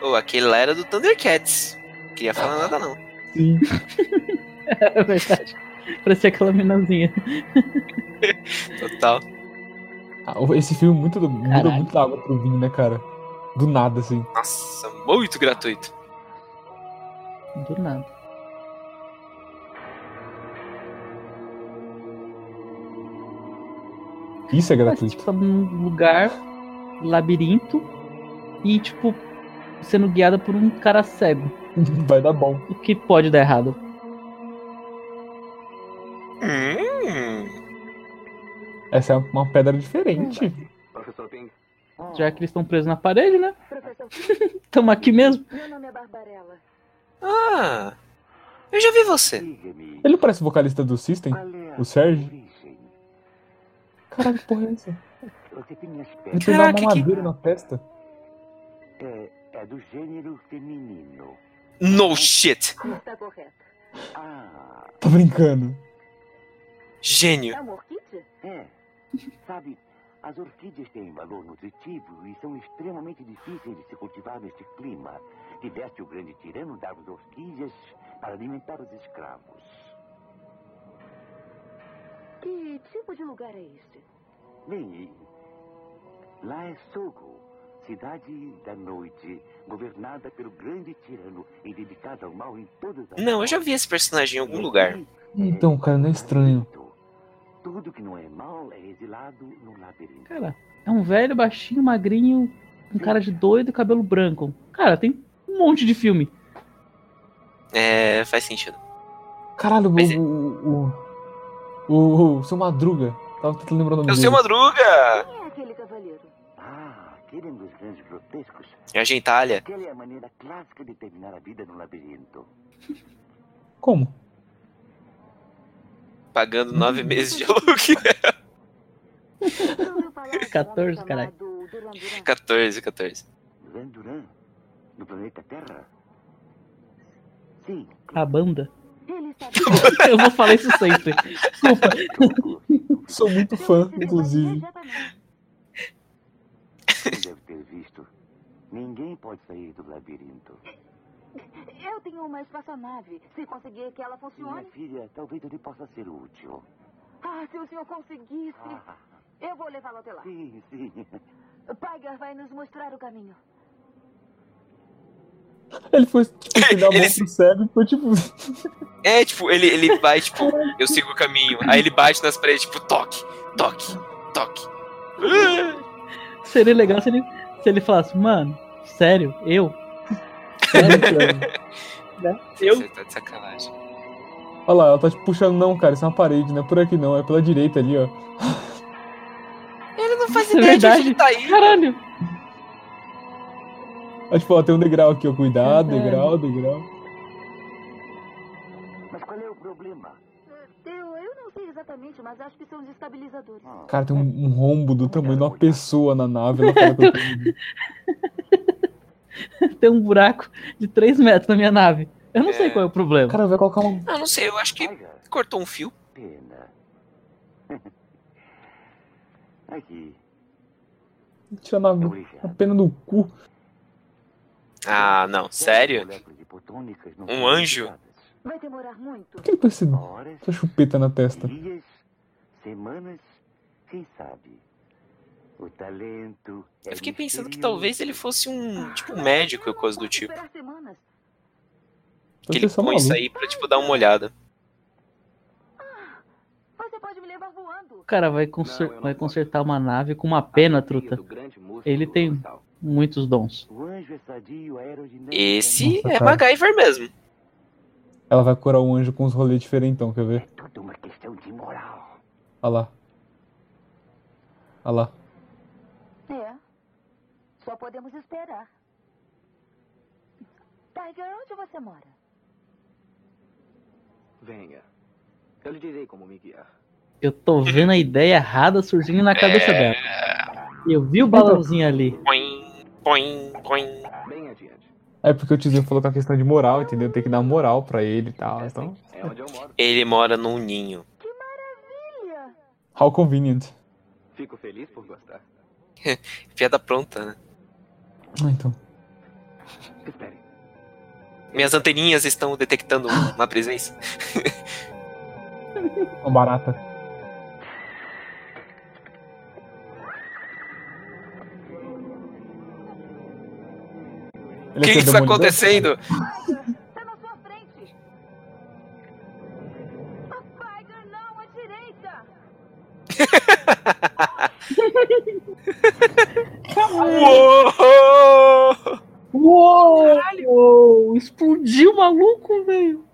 Ô, aquele lá era do Thundercats. Queria falar nada, não. Sim. É verdade. Parecia aquela minazinha. Total. Ah, Esse filme muito, muda Caralho. muito da água pro vinho, né, cara? Do nada, assim. Nossa, muito gratuito. Do nada. Isso é Mas, gratuito. tipo, tá num lugar, labirinto, e, tipo, sendo guiada por um cara cego. Vai dar bom. O que pode dar errado? Essa é uma pedra diferente. Professor Ping, Já que eles estão presos na parede, né? Professor, Estamos aqui mesmo. meu nome é Barbarella. ah, eu já vi você. Ele parece o vocalista do System? O Sérgio? Caralho, que porra é essa? Ele tem uma Caraca, que- mamadeira na testa. É, é do gênero feminino. No shit. Está correto. Ah, Tá brincando. Gênio. É orquídea? é. Sabe, as orquídeas têm valor nutritivo e são extremamente difíceis de se cultivar neste clima. Tiveste o grande tirano dar as orquídeas para alimentar os escravos. Que tipo de lugar é este? Bem, lá é Sogo, cidade da noite, governada pelo grande tirano e dedicada ao mal em todas as Não, eu já vi esse personagem em algum lugar. Então, cara, não é estranho. Tudo que não é mal é exilado no labirinto. Cara, é um velho, baixinho, magrinho, com cara de doido e cabelo branco. Cara, tem um monte de filme. É, faz sentido. Caralho, Mas é- o, o, o, o, o seu Madruga. Tava tentando lembrar o nome Eu dele. sei Madruga! Quem é aquele cavaleiro? Ah, aquele é um dos grandes grotescos. É a gentalha. Aquela é a maneira clássica de terminar a vida no labirinto. Como? Pagando nove meses de aluguel. Já ouviu falar de um homem 14, caralho. chamado Duran Duran? 14, 14. Duran Duran, no planeta Terra? Sim. A banda. Eu vou falar isso sempre. Desculpa. Sou muito fã, inclusive. Você deve ter visto. Ninguém pode sair do labirinto. Eu tenho uma espaçonave. Se conseguir que ela Minha funcione. filha, talvez ele possa ser útil. Ah, se o senhor conseguisse. Ah, Eu vou levá-lo até lá. sim, sim. Piger vai nos mostrar o caminho. Ele foi, tipo, pegar a mão Ele- pro cego e foi tipo. É, tipo, ele, ele vai, tipo, eu sigo o caminho. Aí ele bate nas paredes, tipo, toque, toque, toque. Seria legal se ele, se ele falasse, mano, sério, eu? Eu? Você tá de sacanagem. Olha lá, ela tá te puxando, não, cara. Isso é uma parede, não é por aqui não, é pela direita ali, ó. Ele não faz Isso é ideia de onde ele tá indo. Caralho! Aí, tipo, ó, tem um degrau aqui, ó. Cuidado, Verdade. degrau, degrau. Mas qual é o problema? Eu, eu não sei exatamente, mas acho que são desestabilizadores. Ah, Cara, tem um, um rombo do tamanho de uma pessoa na nave. Ela fala que eu tenho- Tem um buraco de 3 metros na minha nave. Eu não sei É. qual é o problema. Cara, vai colocar uma. Ah, não sei, eu acho que cortou um fio. pena. Aqui. Na, Obrigado. na pena do cu. Ah, não, sério? Um anjo? Vai demorar muito. Por que ele parece Horas, essa chupeta na testa? dias, semanas, quem sabe? O talento. é Eu fiquei pensando que talvez ele fosse um, tipo, um médico ou coisa do tipo. Que ele só põe isso aí pra, tipo, dar uma olhada. Voando. O cara vai, conser- Não, não vai consertar uma nave com uma pena, truta. Ele tem-. Muitos dons. É. Esse Nossa, é cara. MacGyver mesmo. Ela vai curar o anjo com os rolês diferentão, quer ver? É tudo uma questão de Olha lá. Olha lá. É. Só podemos esperar. Tiger, onde você mora? Venha. Eu lhe direi como me guiar. Eu tô vendo a ideia errada surgindo na cabeça dela. Eu vi o balãozinho ali. Põe, põe, põe. Bem adiante. É porque o tiozinho falou com a questão de moral, entendeu? Tem que dar moral pra ele e tal. Então, É onde eu moro. Ele mora num ninho. Que maravilha! how convenient. Fico feliz por gostar. Piada pronta, né? Ah, então. Minhas anteninhas estão detectando uma presença. Uma barata. O que é está demolidor? acontecendo? Tá na sua frente! Tiger, não, à direita! Uou! Uou! Explodiu o maluco, velho.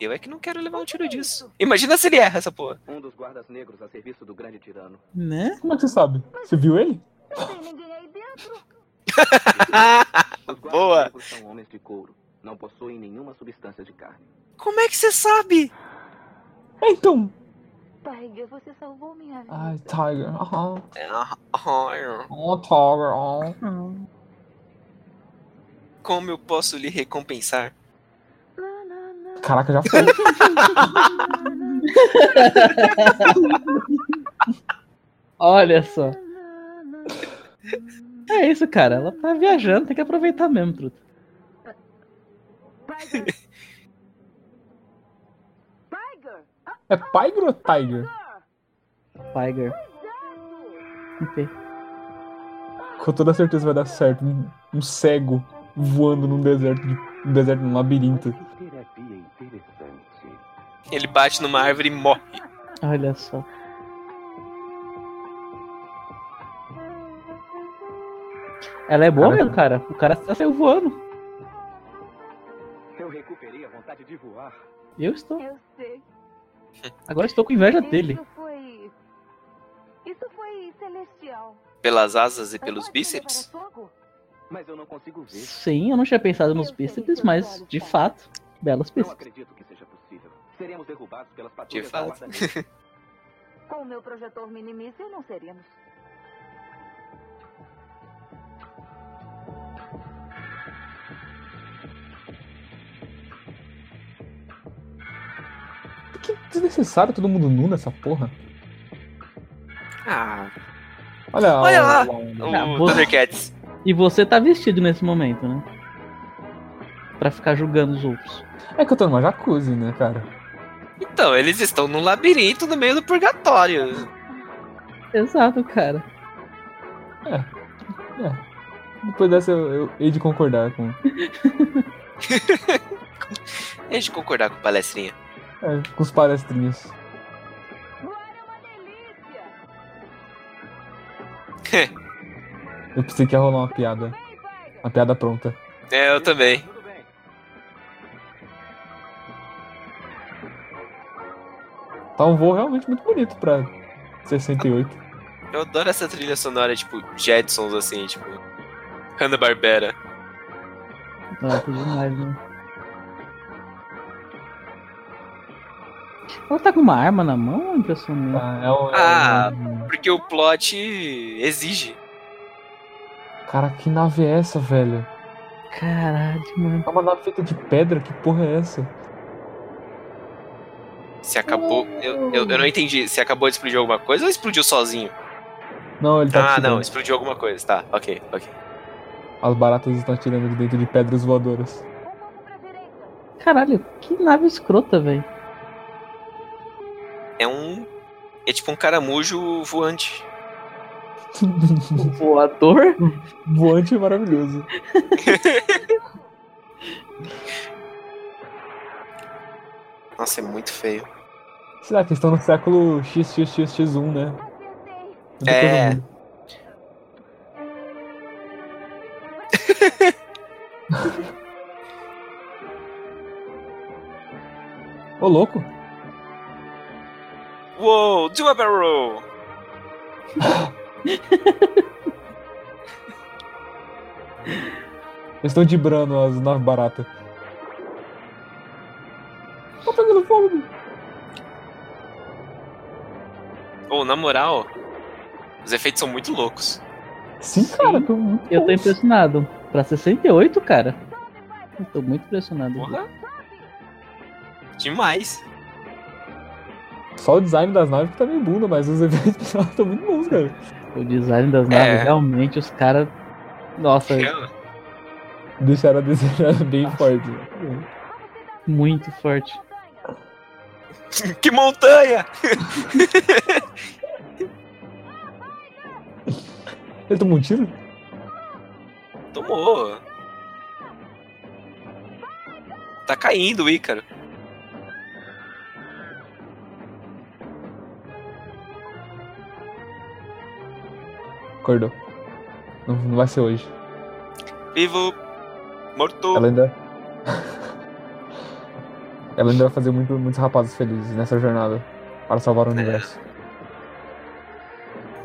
Eu é que não quero levar um tiro disso. Imagina se ele erra essa porra. Um dos guardas negros a serviço do grande tirano. Né? Como é que você sabe? Você viu ele? Não tem ninguém aí dentro. Os guardas Boa. negros são homens de couro. Não possuem nenhuma substância de carne. Como é que você sabe? É, então. Tiger, você salvou minha vida. Ai, Tiger. Aham. Ah, ah, Oh, Tiger. Oh. Como eu posso lhe recompensar? Caraca, já foi. Olha só. É isso, cara. Ela tá viajando, tem que aproveitar mesmo, truta. Tiger! Tiger! É Tiger ou Tiger? Tiger. Ok. Com toda certeza vai dar certo. Um, um cego voando num deserto, de, um deserto, num labirinto. Ele bate numa árvore e morre. Olha só. Ela é boa Cara, mesmo, cara. O cara tá saiu voando. Eu recuperei a vontade de voar. Eu estou. Eu sei. Agora estou com inveja dele. Isso foi. Isso foi celestial. Pelas asas e pelos bíceps? Mas eu não consigo ver. Sim, eu não tinha pensado nos bíceps, mas de fato, belos Não bíceps. acredito que seja possível. Seremos derrubados pelas De patrulhas fato. Com o meu projetor minimíssel, não seríamos. Que desnecessário todo mundo nu nessa porra. Ah, Olha, Olha lá. o- o Ah. Thundercats. E você tá vestido nesse momento, né? Pra ficar julgando os outros. É que eu tô numa jacuzzi, né, cara? Então, eles estão num labirinto no meio do purgatório. Exato, cara. Depois dessa eu, eu hei de concordar com. Deixa de concordar com o palestrinha. É, com os delícia! Eu pensei que ia rolar uma piada. Uma piada pronta. É, eu também. Tá um voo realmente muito bonito pra 68. Eu adoro essa trilha sonora, tipo, Jetsons, assim, tipo. Hanna-Barbera. Ah, que demais, né? Ela tá com uma arma na mão, impressão minha. Tá, é o, é Ah. o- Porque o plot exige. Cara, que nave é essa, velho? Caralho, mano. É uma nave feita de pedra? Que porra é essa? Se acabou. Eu, eu, eu não entendi. Se acabou de explodir alguma coisa ou explodiu sozinho? Não, ele tá Ah, atirando. não, explodiu alguma coisa. Tá, ok, ok. As baratas estão atirando de dentro de pedras voadoras. Caralho, que nave escrota, velho. É um. É tipo um caramujo voante. Voador? Voante é maravilhoso. Nossa, é muito feio. Será que estão no século XXXX1, né? Muita É. Ô, louco. Uou, do a barrel! Eles estão dibrando as naves baratas. Tá pegando fogo. Ou, na moral, os efeitos são muito loucos. Sim, cara, tô muito Eu tô impressionado. Pra 68, cara. Eu tô muito impressionado. Porra! Demais. Só o design das naves que tá meio bunda, mas os efeitos especiais estão muito bons, cara. O design das É. naves, realmente, os caras. Nossa, Deixaram a desejar bem forte. muito forte. que montanha! Ele tomou um tiro? Tomou. Tá caindo o Ícaro. Acordou. Não, não vai ser hoje. Vivo. Morto. Ela ainda. Ela ainda vai fazer muito, muitos rapazes felizes nessa jornada para salvar o universo.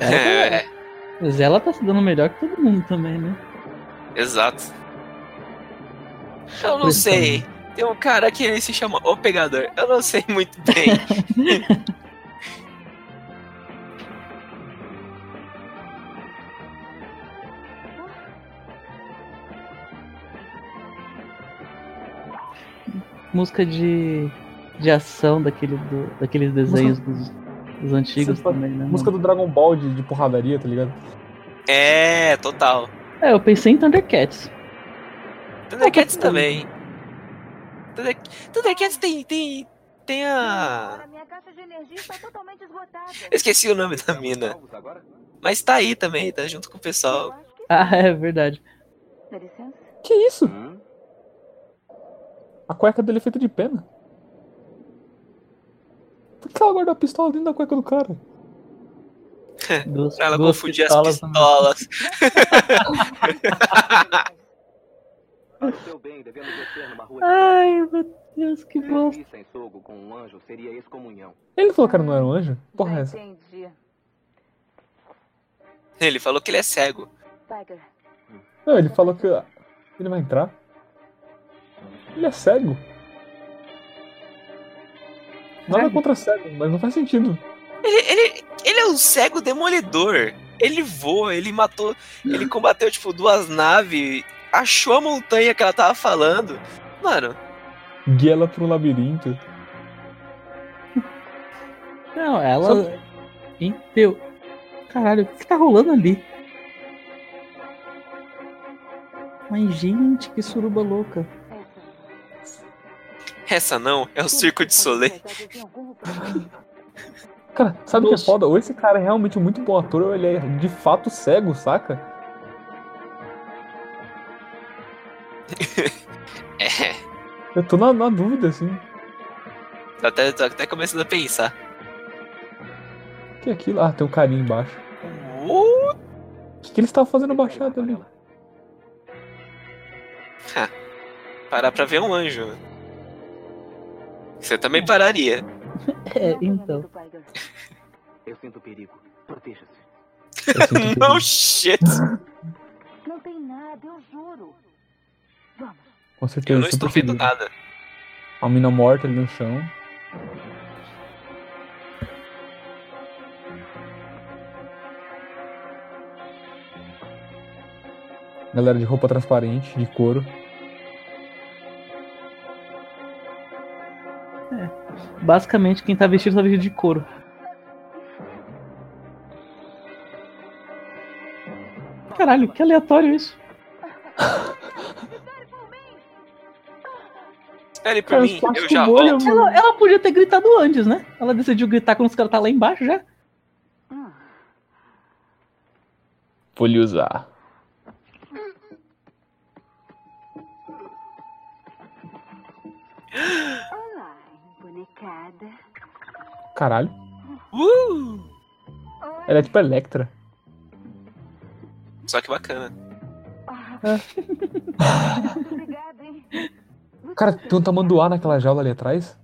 É, Mas ela tá se dando melhor que todo mundo também, né? exato. Eu não sei. Tem um cara que ele se chama O Pegador. Eu não sei muito bem. Música de, de ação daquele, do, daqueles desenhos dos, dos antigos Você também, né? Música do Dragon Ball de, de porradaria, tá ligado? é, total. É, eu pensei em Thundercats. Thundercats também. Thunder- Thundercats tem, tem, tem a... Eu esqueci o nome da mina. Mas tá aí também, tá junto com o pessoal. Ah, é verdade. Que isso? Hum? A cueca dele é feita de pena. Por que ela guarda a pistola dentro da cueca do cara? Duas, Pra ela duas confundir pistolas as pistolas. Ai, meu Deus, que bosta. excomunhão. Ele falou que não era um anjo? Porra, é essa? Ele falou que ele é cego. Não, ele falou que ele vai entrar. Ele é cego. Nada contra cego, mas não faz sentido. Ele, ele, ele é um cego demolidor. Ele voa, ele matou. Ele combateu, tipo, duas naves. Achou a montanha que ela tava falando. Mano, Guia ela pro labirinto. Não, ela. Entendeu? Caralho, o que, que tá rolando ali? Mas, gente, que suruba louca. Essa não é o circo de Soleil. Cara, sabe o que é foda? Ou esse cara é realmente muito bom ator, ou ele é de fato cego, saca? É, Eu tô na, na dúvida, assim. tô até, tô até começando a pensar. O que é aquilo? Ah, tem um carinha embaixo. O que, que eles estavam fazendo baixado ali? parar pra ver um anjo. Você também pararia. É, então. Eu sinto perigo. Proteja-se. Não, perigo. shit. Não tem nada, eu juro. Vamos. Com certeza. Eu não estou vendo nada. A mina morta ali no chão. Galera de roupa transparente, de couro. Basicamente, quem tá vestido tá vestido de couro. Caralho, que aleatório isso. Espere por mim, eu já volto. Ela, ela podia ter gritado antes, né? Ela decidiu gritar quando os caras tá lá embaixo já. Vou lhe usar. Caralho. Uh, Ela é tipo Electra. só que bacana. Obrigada, hein? Cara, tem um tamanduá naquela jaula ali atrás.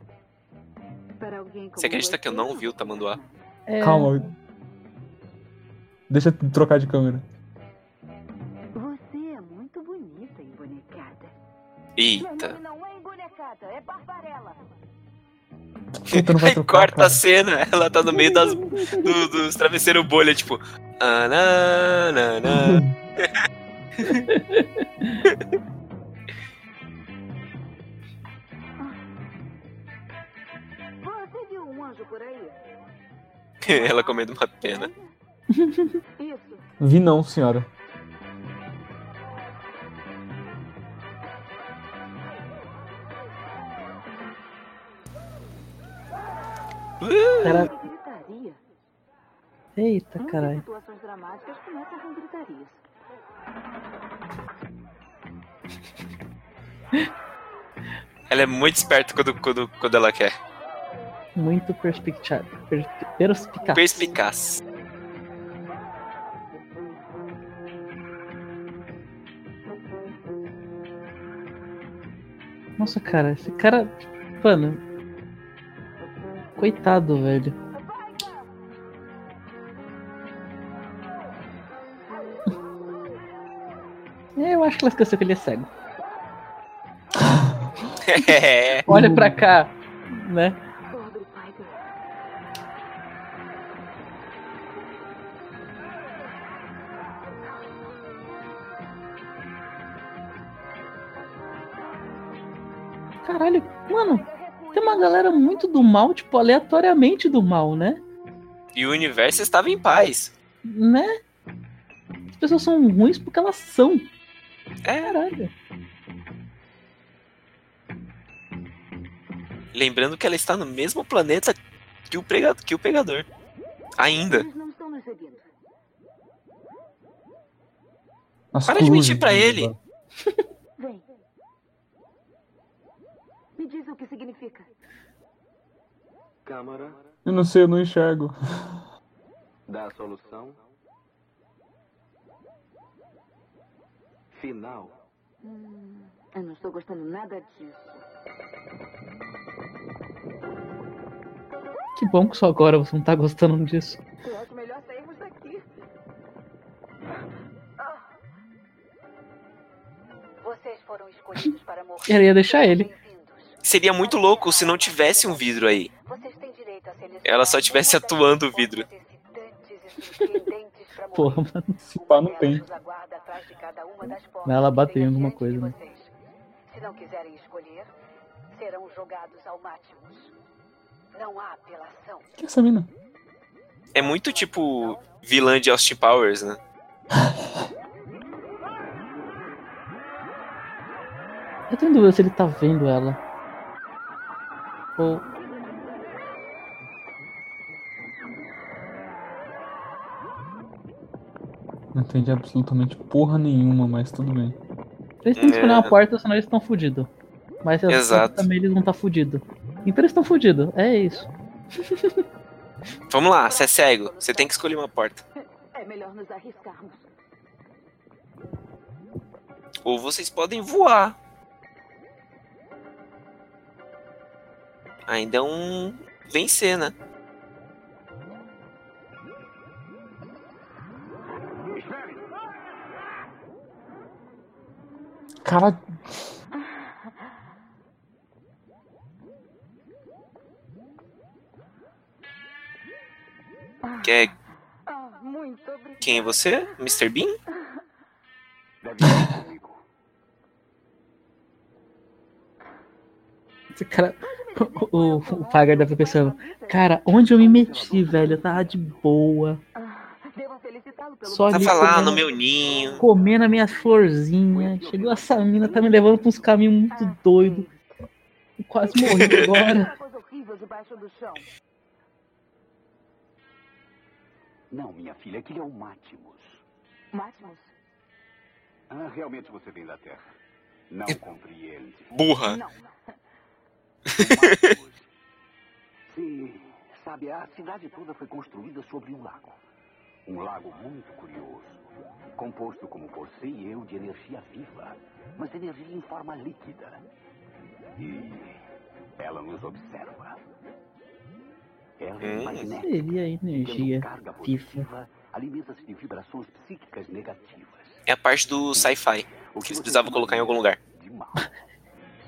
Para alguém como Você acredita que eu não vi o tamanduá? É, Calma. Deixa eu trocar de câmera. Você é muito bonita, embonecada. Meu Eita. nome não é embonecada, é Barbarella. Puta, não vai Aí trocar, corta cara. a cena, ela tá no meio das, do- dos travesseiros bolha, tipo. Ananana. Você viu um anjo por aí? ela comendo uma pena. Isso. Vi não, senhora. Cara... Eita, caralho. situações dramáticas começam com gritarias. Ela é muito esperta quando, quando, quando ela quer. Muito perspicaz. Per, perspicaz. Perspicaz. Nossa, cara, esse cara. Mano. Coitado, velho. Eu acho que ela esqueceu que ele é cego. É. Olha pra cá, né? Do mal, tipo, aleatoriamente do mal, né? E o universo estava em paz. Né? As pessoas são ruins porque elas são. É. Caralho. Lembrando que ela está no mesmo planeta que o, prega, que o pegador. Ainda. Eles não estão nos seguindo. As Para de mentir pra ele. Vem. Me diz o que significa. Câmara Eu não sei, eu não enxergo. da solução. Final. Hum, eu não estou gostando nada disso. Que bom que só agora você não tá gostando disso. Eu acho melhor sairmos daqui. Vocês foram escolhidos para morrer. Ela ia deixar ele. Seria muito louco se não tivesse um vidro aí. Vocês têm direito a selecionar Ela só tivesse atuando o vidro. Porra, mano. Se pá, não tem. Ela bateu em alguma coisa, né? Se não quiserem escolher, serão jogados ao. Não há apelação. O que é essa mina? É muito tipo vilã de Austin Powers, né? Eu tenho dúvida se ele tá vendo ela. Ou. Não entendi absolutamente porra nenhuma, mas tudo bem. Eles têm que escolher uma É. porta, senão eles estão fudidos. Mas as Exato. também eles vão estar tá fudidos. Então eles estão fudidos. É isso. Vamos lá, você é cego. Você tem que escolher uma porta. É melhor nos arriscarmos. Ou vocês podem voar. Ainda é um vencer, né? Cara, Quer... Ah. Quem é você? Mr. Bean? Esse cara. O, o Pagar deve pensando. Cara, onde eu me meti, velho? Eu tava de boa. Ah, pelo Só Tá ali lá comendo- no meu ninho. Comendo as minhas florzinhas. Chegou essa mina, tá me levando pra uns caminhos muito doidos. Eu Quase morri agora. Não, minha filha, aquele é o Mátimos. Mátimos? Ah, realmente você vem da Terra. Não compreende. Burra. Não. Mátimos. Sim, sabe, a cidade toda foi construída sobre um lago. Um lago muito curioso. Composto como você e eu de energia viva, mas energia em forma líquida. E ela nos observa. Hum. magnética. Seria energia carga positiva, alimenta-se de vibrações psíquicas negativas. É a parte do sci-fi. O Que eles precisavam colocar em algum lugar. De mal.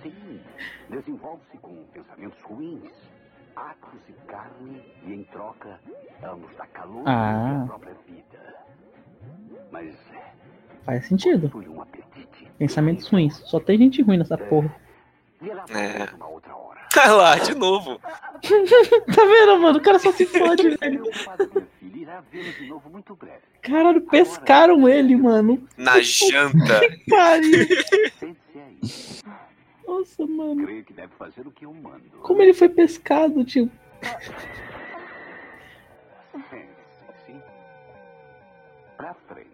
Sim, desenvolve-se com pensamentos ruins, atos e carne, e em troca, ambos dá calor Ah. à própria vida. Mas Faz sentido. um. Pensamentos ruins. Só tem gente ruim nessa porra. É. uma outra hora. Ah lá, de novo. Tá vendo, mano? O cara só se fode, velho. Caralho, pescaram ele, mano. Na janta. Pariu. Nossa, mano. Creio que deve fazer o que eu mando. Como ele foi pescado, tio? Sente-se, sim. Pra frente.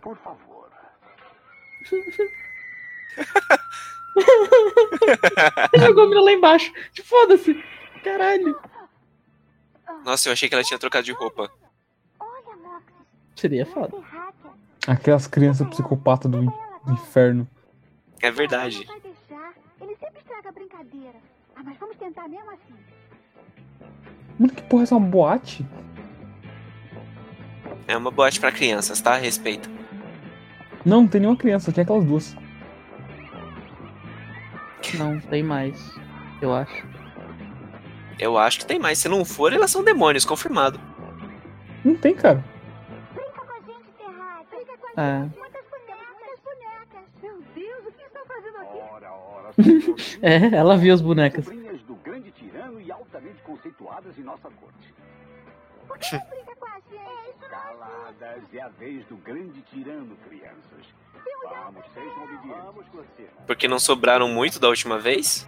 Por favor. Ele jogou a mina lá embaixo. Tipo, Foda-se. Caralho. Nossa, eu achei que ela tinha trocado de roupa. Seria foda. Aquelas crianças psicopatas do, in- do inferno. É verdade. Não vai deixar. Ele sempre estraga a brincadeira. Ah, mas vamos tentar mesmo assim. Mano, que porra é essa? Uma boate? É uma boate pra crianças, tá? Respeita. Não, não tem nenhuma criança, tem aquelas duas. Não, tem mais. Eu acho. Eu acho que tem mais. Se não for, elas são demônios, confirmado. Não tem, cara. Brinca com a gente, Terráqueo. Brinca com a É. gente. Muitas bonecas. Muitas bonecas. Meu Deus, o que estão fazendo aqui? Ora, ora, É, ela viu as bonecas. Sobrinhas do grande tirano e altamente conceituadas em nossa corte. Por que não brinca com a gente? Isso não Caladas, é a vez do grande tirano, crianças. Vamos, sejam obedientes. Porque não sobraram muito da última vez?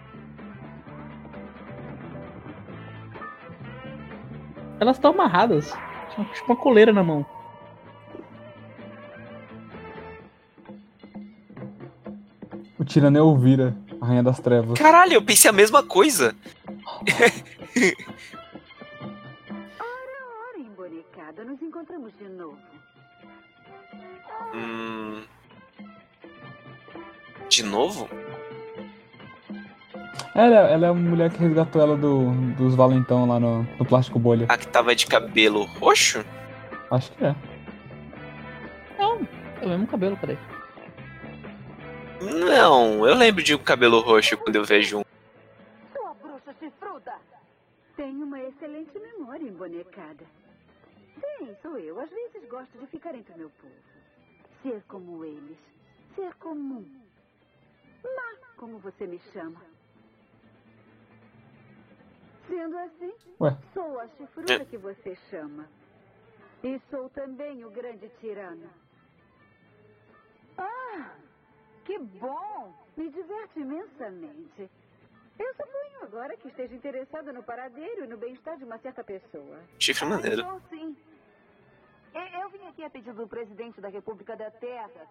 Elas estão amarradas. Tinha Tipo uma coleira na mão. O tirano é Elvira, a rainha das trevas. Caralho, eu pensei a mesma coisa. Ora, emborecada, nos encontramos de novo. Hum... De novo? Ela, ela é a mulher que resgatou ela do, dos valentão lá no, no plástico bolha. A que tava de cabelo roxo? Acho que é. Não, é o mesmo cabelo, peraí. Não, eu lembro de um cabelo roxo quando eu vejo um. Sua bruxa chifruda. Tenho uma excelente memória embonecada. Sim, sou eu. Às vezes gosto de ficar entre o meu povo. Ser como eles. Ser comum. Má, como você me chama. Sendo assim, Ué. sou a chifruda É. que você chama. E sou também o grande tirano. Ah, que bom! Me diverte imensamente. Eu suponho agora que esteja interessada no paradeiro e no bem-estar de uma certa pessoa. Chifre maneiro. Então, sim. Eu, eu vim aqui a pedido do presidente da República da Terra.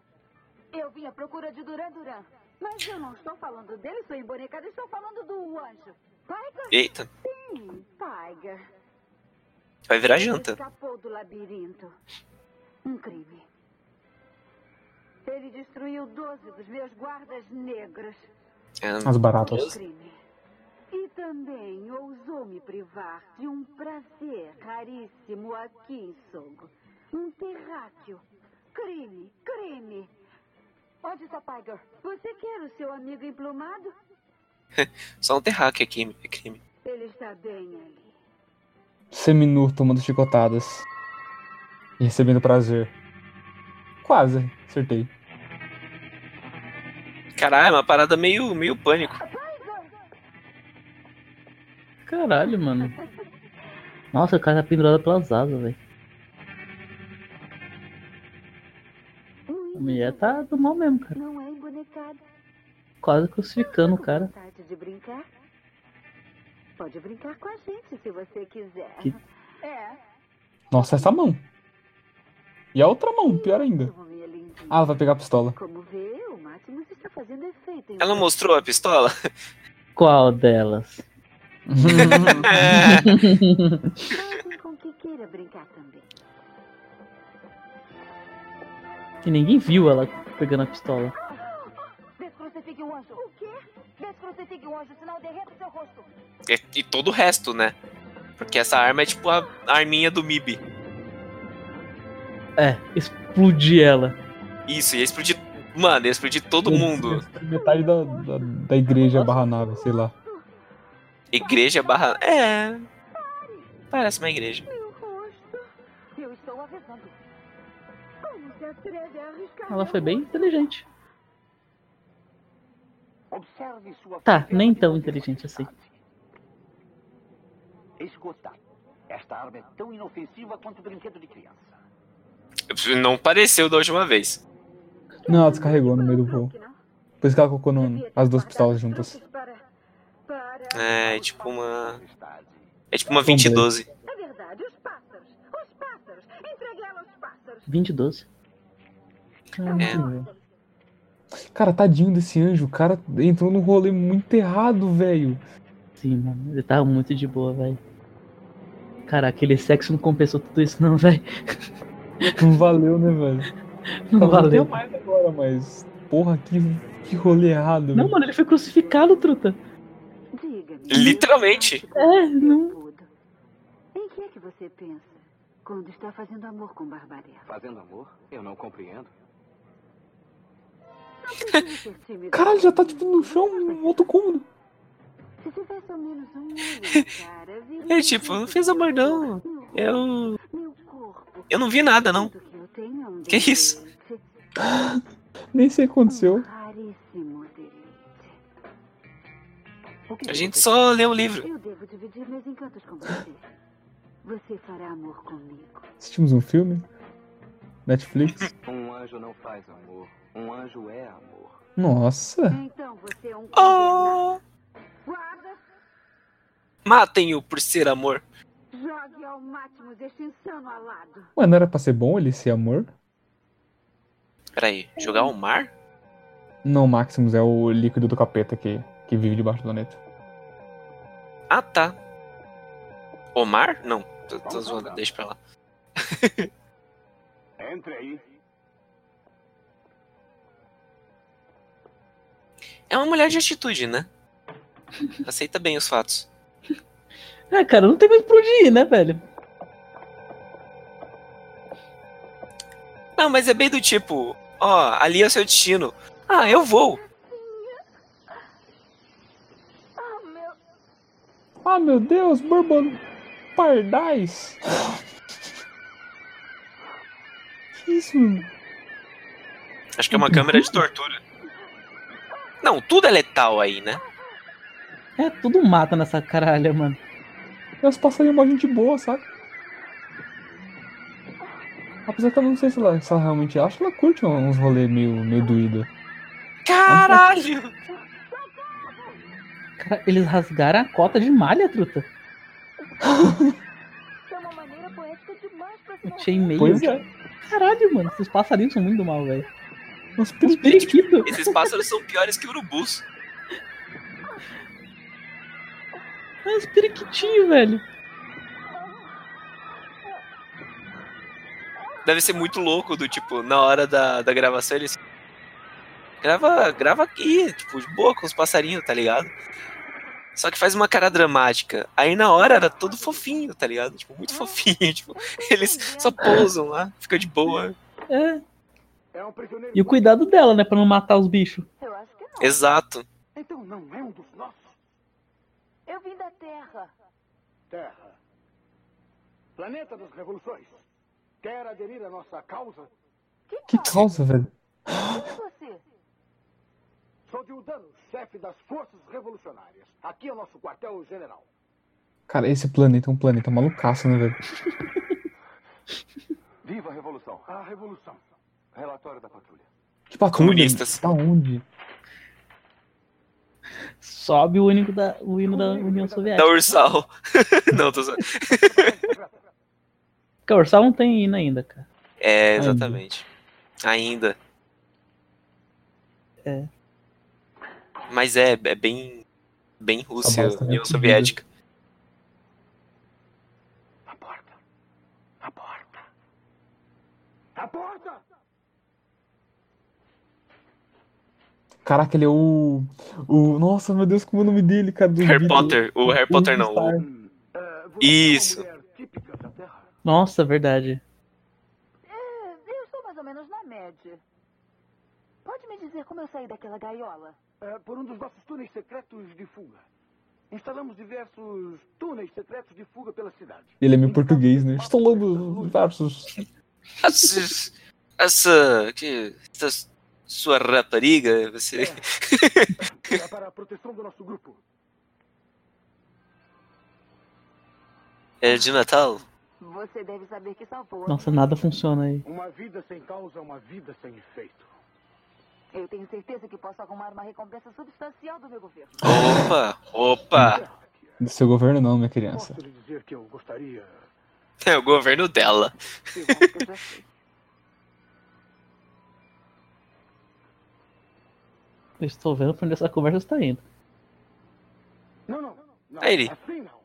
Eu vim à procura de Duran Duran. Mas eu não estou falando dele, sou embonecada, estou falando do anjo. Tiger? Eita, Sim, Tiger. vai virar Ele janta. escapou do labirinto. Um crime. Ele destruiu 12 dos meus guardas negros. É, As baratas. crime. E também ousou me privar de um prazer raríssimo aqui em Sogo. Um terráqueo. Crime, crime. Onde está Tiger? Você quer o seu amigo emplumado? Só um terráqueo aqui, é crime. Ele está bem ali. Seminu tomando chicotadas. E recebendo prazer. Quase, acertei. Caralho, é uma parada meio, meio pânico. Caralho, mano. Nossa, o cara tá pendurado pelas asas, velho. A mulher tá do mal mesmo, cara. É. Quase crucificando o cara. Brincar? Pode brincar com a gente se você quiser. Que- É. Nossa, essa mão. E a outra mão, pior ainda. Ah, ela vai pegar a pistola. Ela mostrou a pistola? Qual delas? Que ninguém viu ela pegando a pistola. E, e todo o resto, né? Porque essa arma é tipo a arminha do MIB. É, explodir ela. Isso, ia explodir. Mano, ia explodir todo mundo. Metade da, da, da igreja barra nave, sei lá. Igreja barra. É. Parece uma igreja. Ela foi bem inteligente. Observe sua Tá, nem tão inteligente assim. Escuta, essa arma é tão inofensiva quanto brinquedo de criança. Não pareceu da última vez. Não, ela descarregou no meio do voo. Por isso que ela colocou no- as duas pistolas juntas. para... É, tipo uma. É tipo uma 2012. É verdade, os pássaros. Os pássaros. Entregue ela aos pássaros. 20 12. É. Cara, tadinho desse anjo. O cara entrou num rolê muito errado, velho. Sim, mano. Ele tava muito de boa, velho. Cara, aquele sexo não compensou tudo isso, não, velho. Não valeu, né, velho? Não valeu. tenha mais agora, mas. Porra, que, que rolê errado. Não, velho. mano, ele foi crucificado, truta. Diga-me. Literalmente. É, não. Em que é que você pensa quando está fazendo amor com Barbarella? Fazendo amor? Eu não compreendo. Não. Caralho, já tá tipo no chão, no outro cômodo. Um É tipo, não fiz amor não. Eu. Meu corpo. Eu não vi nada, não. Tanto que isso? Nem sei o que aconteceu. A gente só lê o livro. Assistimos um filme? Netflix? Um anjo não faz amor. Um anjo é amor. Nossa. Então você é um Oh! Matem-o por ser amor. Jogue ao Mátimos este insano alado. Ué, não era pra ser bom ele ser amor? Peraí, jogar ao mar? Não, Maximus é o líquido do capeta que, que vive debaixo do planeta. Ah, tá. O mar? Não, tô, tô zoando, deixa pra lá. Entre aí. É uma mulher de atitude, né? Aceita bem os fatos. É, cara, não tem mais pra onde ir, né, velho? Não, mas é bem do tipo, ó, ali é o seu destino. Ah, eu vou. Ah, meu... Meu Deus, Bourbon Pardais. Que isso? Acho que é uma câmera de tortura. Não, tudo é letal aí, né? É, tudo mata nessa caralha, mano. E os passarinhos uma gente boa, sabe? Apesar que eu não sei se ela, se ela realmente acha, ela curte uns rolês meio, meio doído. Caralho! Cara, eles rasgaram a cota de malha, truta. Isso é uma maneira poética demais pra se Eu tinha e-mail. Pois é. Caralho, mano, esses passarinhos são muito mal, velho. Uns Os periquitos. Esses pássaros são piores que urubus. É os periquitinhos, velho. Deve ser muito louco do tipo, na hora da, da gravação eles. Grava, grava aqui, tipo, de boa com os passarinhos, tá ligado? Só que faz uma cara dramática. Aí na hora era todo fofinho, tá ligado? Tipo, muito fofinho. Tipo, eles só pousam lá, fica de boa. É. É um. E o cuidado dela, né, pra não matar os bichos. Eu acho que não. Exato. Então não é um dos nossos. Eu vim da Terra. Terra. Planeta das revoluções. Quer aderir à nossa causa? Que causa, velho. Quem é você? Sou de Udano, chefe das forças revolucionárias. Aqui é o nosso quartel-general. Cara, esse planeta é um planeta malucaço, né, velho? Viva a revolução. A revolução. Relatório da patrulha. Que patrulha? Comunistas. Da onde? Sobe o único da, o hino da União Da Soviética. Ursal. Não, tô zoando. Porque o Ursal não tem hino ainda, cara. É, exatamente. Ainda. É. Mas é, é bem. Bem Rússia, né? União Soviética. A porta. A porta. A porta! Caraca, ele é o. o... Nossa, meu Deus, como é o nome dele, cara? Do Harry vídeo? Potter. O Harry Potter não. O, Isso. Nossa, verdade. É, eu estou mais ou menos na média. Pode me dizer como eu saí daquela gaiola? É, por um dos nossos túneis secretos de fuga. Instalamos diversos túneis secretos de fuga pela cidade. Ele é meio português, né? Instalando diversos. Essa. Essa. Que, essa sua rapariga, você. É para a proteção do nosso grupo. É de Natal? Você deve saber que salvou. Nossa, nada funciona aí. Uma vida sem causa é uma vida sem efeito. Eu tenho certeza que posso arrumar uma recompensa substancial do meu governo. Opa, opa. Do seu governo não, minha criança. Posso lhe dizer que eu gostaria. É o governo dela. Eu estou vendo pra onde essa conversa está indo. Não, não. não Aí ele. Assim não.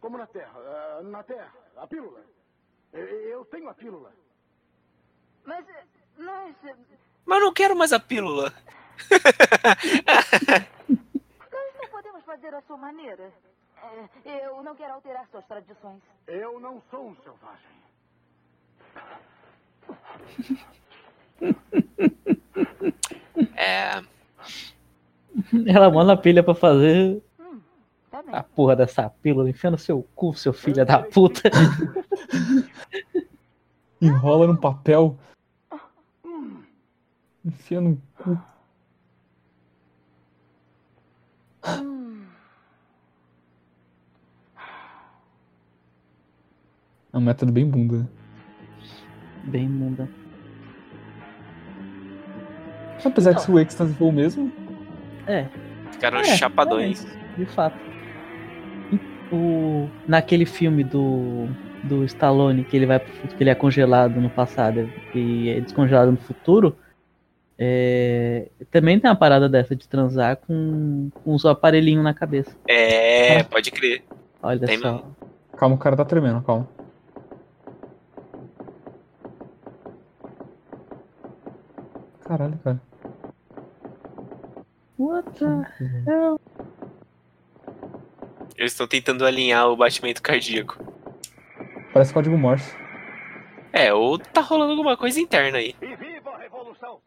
Como na Terra. ah, na Terra. A pílula. Eu- tenho a pílula. Mas. Mas eu não quero mais a pílula. Nós não podemos fazer a sua maneira. É, eu não quero alterar suas tradições. Eu não sou um selvagem. É. Ela manda a pilha pra fazer Tá bem. a porra dessa pílula. Enfia no seu cu, seu filho da puta. Enrola num papel. Enfia no cu. É um método bem bunda. Bem munda. Apesar que se o Extase for o mesmo, É. Ficaram é, chapadões. é, de fato. O, naquele filme do, do Stallone, que ele vai pro futuro, que ele é congelado no passado e é descongelado no futuro, é, também tem uma parada dessa de transar com, com os aparelhinhos na cabeça. É, pode crer. Olha Tem só. mesmo. calma, o cara tá tremendo, calma. Caralho, cara. What the hell? Eles estão tentando alinhar o batimento cardíaco. Parece código Morse. É, ou tá rolando alguma coisa interna aí. E viva a revolução!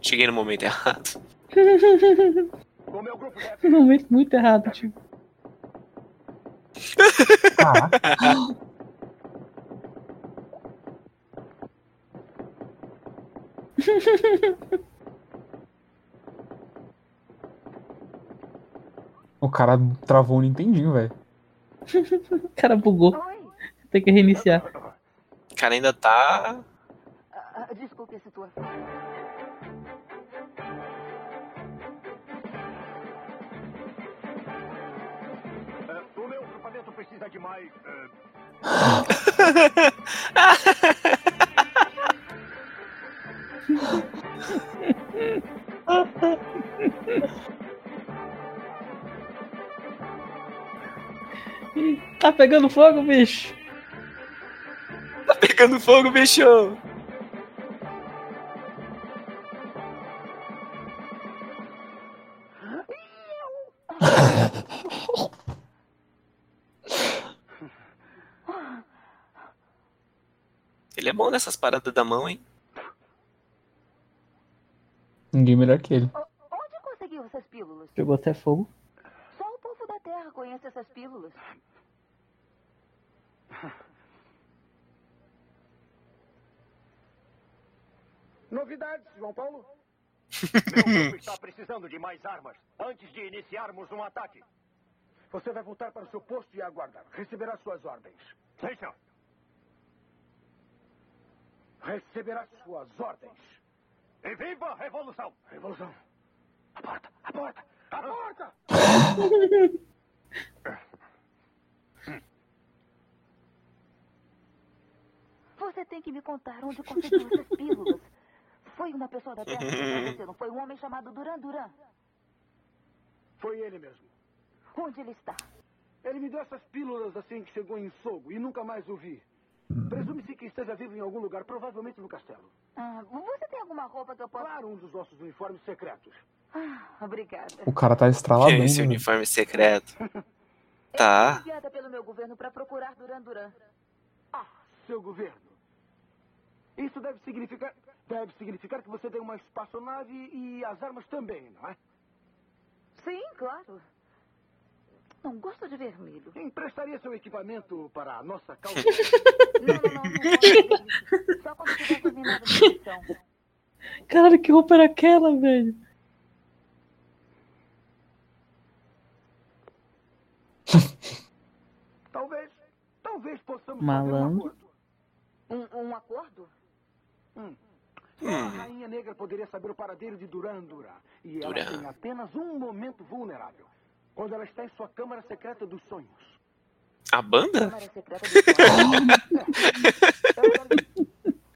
Cheguei no momento errado. Um momento muito errado, tipo. O cara travou o Nintendinho, velho. O cara bugou. Tem que reiniciar. O cara ainda tá. Desculpe a situação. É, o meu grupamento precisa de mais. Tá pegando fogo, bicho. Tá pegando fogo, bicho! Ele é bom nessas paradas da mão, hein? Ninguém melhor que ele. Onde conseguiu essas pílulas? Pegou até fogo. Só o povo da Terra conhece essas pílulas. Novidades, João Paulo? Meu grupo está precisando de mais armas antes de iniciarmos um ataque. Você vai voltar para o seu posto e aguardar. Receberá suas ordens. Sim, senhor. Receberá suas ordens. E viva a revolução! Revolução. A porta, a porta, a porta! Você tem que me contar onde conseguiu essas pílulas. Foi uma pessoa da Terra que você, não foi um homem chamado Duran Duran. Foi ele mesmo. Onde ele está? Ele me deu essas pílulas assim que chegou em Sogo e nunca mais o vi. Presume-se que esteja vivo em algum lugar, provavelmente no castelo. Ah, você tem alguma roupa que eu possa... Claro, um dos nossos uniformes secretos. Ah, obrigada. O cara tá estraladão, Esse né? uniforme secreto. Tá. Enviada pelo meu governo para procurar Duran Duran. Ah, seu governo. Isso deve significar. Deve significar que você tem uma espaçonave e as armas também, não é? Sim, claro. Não gosto de vermelho. Emprestaria seu equipamento para a nossa causa? Não, não, não, não. Só quando tiver terminado a missão. Caralho, que roupa era aquela, velho? talvez. Talvez possamos Malandro. fazer um acordo. Um, um acordo? Hum. A Rainha Negra poderia saber o paradeiro de Duran Duran. E ela Duran. tem apenas um momento vulnerável. Quando ela está em sua câmara secreta dos sonhos. A banda?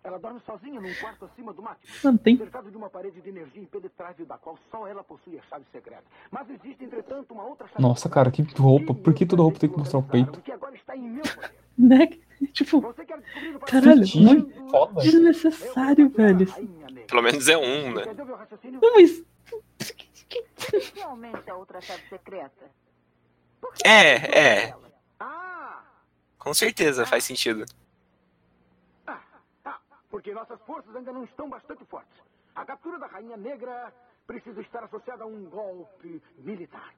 Ela dorme, sozinha num quarto acima do mate. Mano, tem Cercado de uma parede de energia impenetrável da qual só ela possui a chave secreta. Mas existe, entretanto, uma outra chave Nossa, cara, que roupa. Por que toda roupa tem que mostrar o peito? que agora está em meu poder. né? Tipo, Você quer descobrir o Caralho, Que muito foda. desnecessário, velho. Pelo menos é um, né? Não, mas. Realmente a outra chave secreta. É, é. Ah, Com certeza faz sentido. ah, ah, porque nossas forças ainda não estão bastante fortes. A captura da Rainha Negra precisa estar associada a um golpe militar.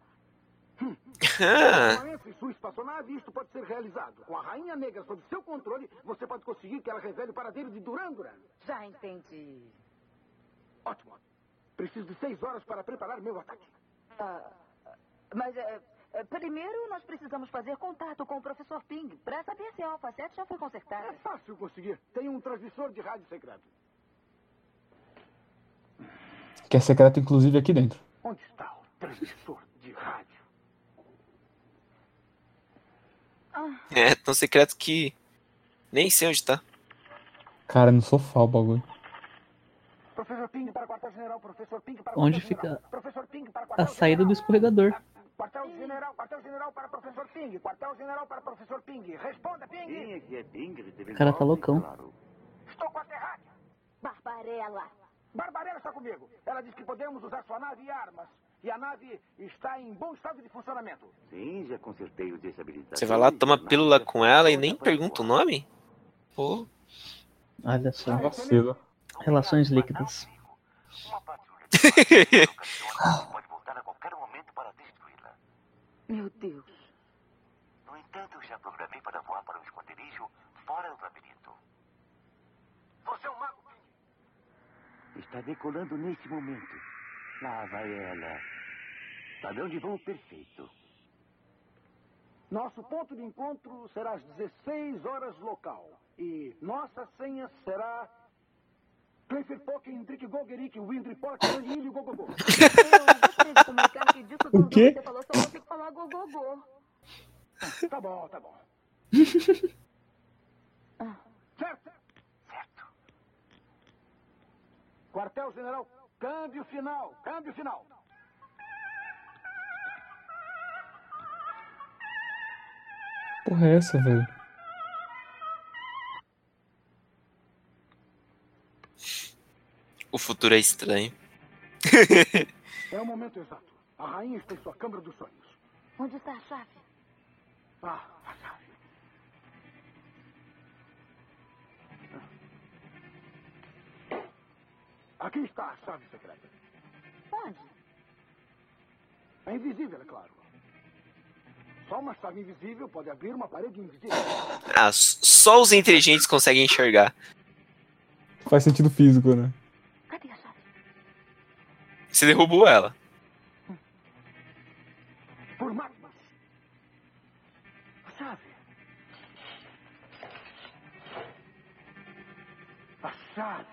Ah, Com e sua espaçonave, isto pode ser realizado. Com a Rainha Negra sob seu controle, você pode conseguir que ela revele o paradeiro de Duran Duran. Já entendi. Ótimo. Preciso de seis horas para preparar meu ataque. Ah, mas é, é, primeiro nós precisamos fazer contato com o professor Ping para saber se a Alpha 7 já foi É consertada. fácil conseguir. Tem um transmissor de rádio secreto. Que é secreto, inclusive, aqui dentro. Onde está o transmissor de rádio? é tão secreto que nem sei onde tá. Cara, no sofá o bagulho. Professor Ping para quartel-general, professor Ping para Onde fica Professor Ping para a saída do escorregador? Quartel-general, quartel-general para professor Ping. Quartel-general para professor Ping. Responda, Ping. Quem é que é Pingrid? O cara tá loucão. Claro. Estou com a Terráquea. Barbarella. Barbarella está comigo. Ela diz que podemos usar sua nave e armas. E a nave está em bom estado de funcionamento. Sim, já consertei o desabilitador. Você vai lá, toma pílula com ela e nem pergunta o nome? Pô, Olha só. Vacilo. Relações líquidas. Uma patrulha de pode voltar a qualquer momento para destruí-la. Meu Deus. No entanto, eu já programei para voar para um esconderijo fora do labirinto. Você é um mago. Está decolando neste momento. Lá vai ela. Padrão de voo perfeito. Nosso ponto de encontro será às 16 horas local. E nossa senha será... O quê? que você falou só consigo falar gogogô. Tá bom, tá bom. Certo? Certo. Quartel-general, câmbio final, câmbio final. Porra é essa, velho? O futuro é estranho. É o momento exato. A rainha está em sua câmara dos sonhos. Onde está a chave? Ah, a chave. Aqui está a chave secreta. Onde? É invisível, é claro. Só uma chave invisível pode abrir uma parede invisível. Ah, só os inteligentes conseguem enxergar. Faz sentido físico, né? Cadê a chave? Você derrubou ela. Por máquinas. A chave. A chave.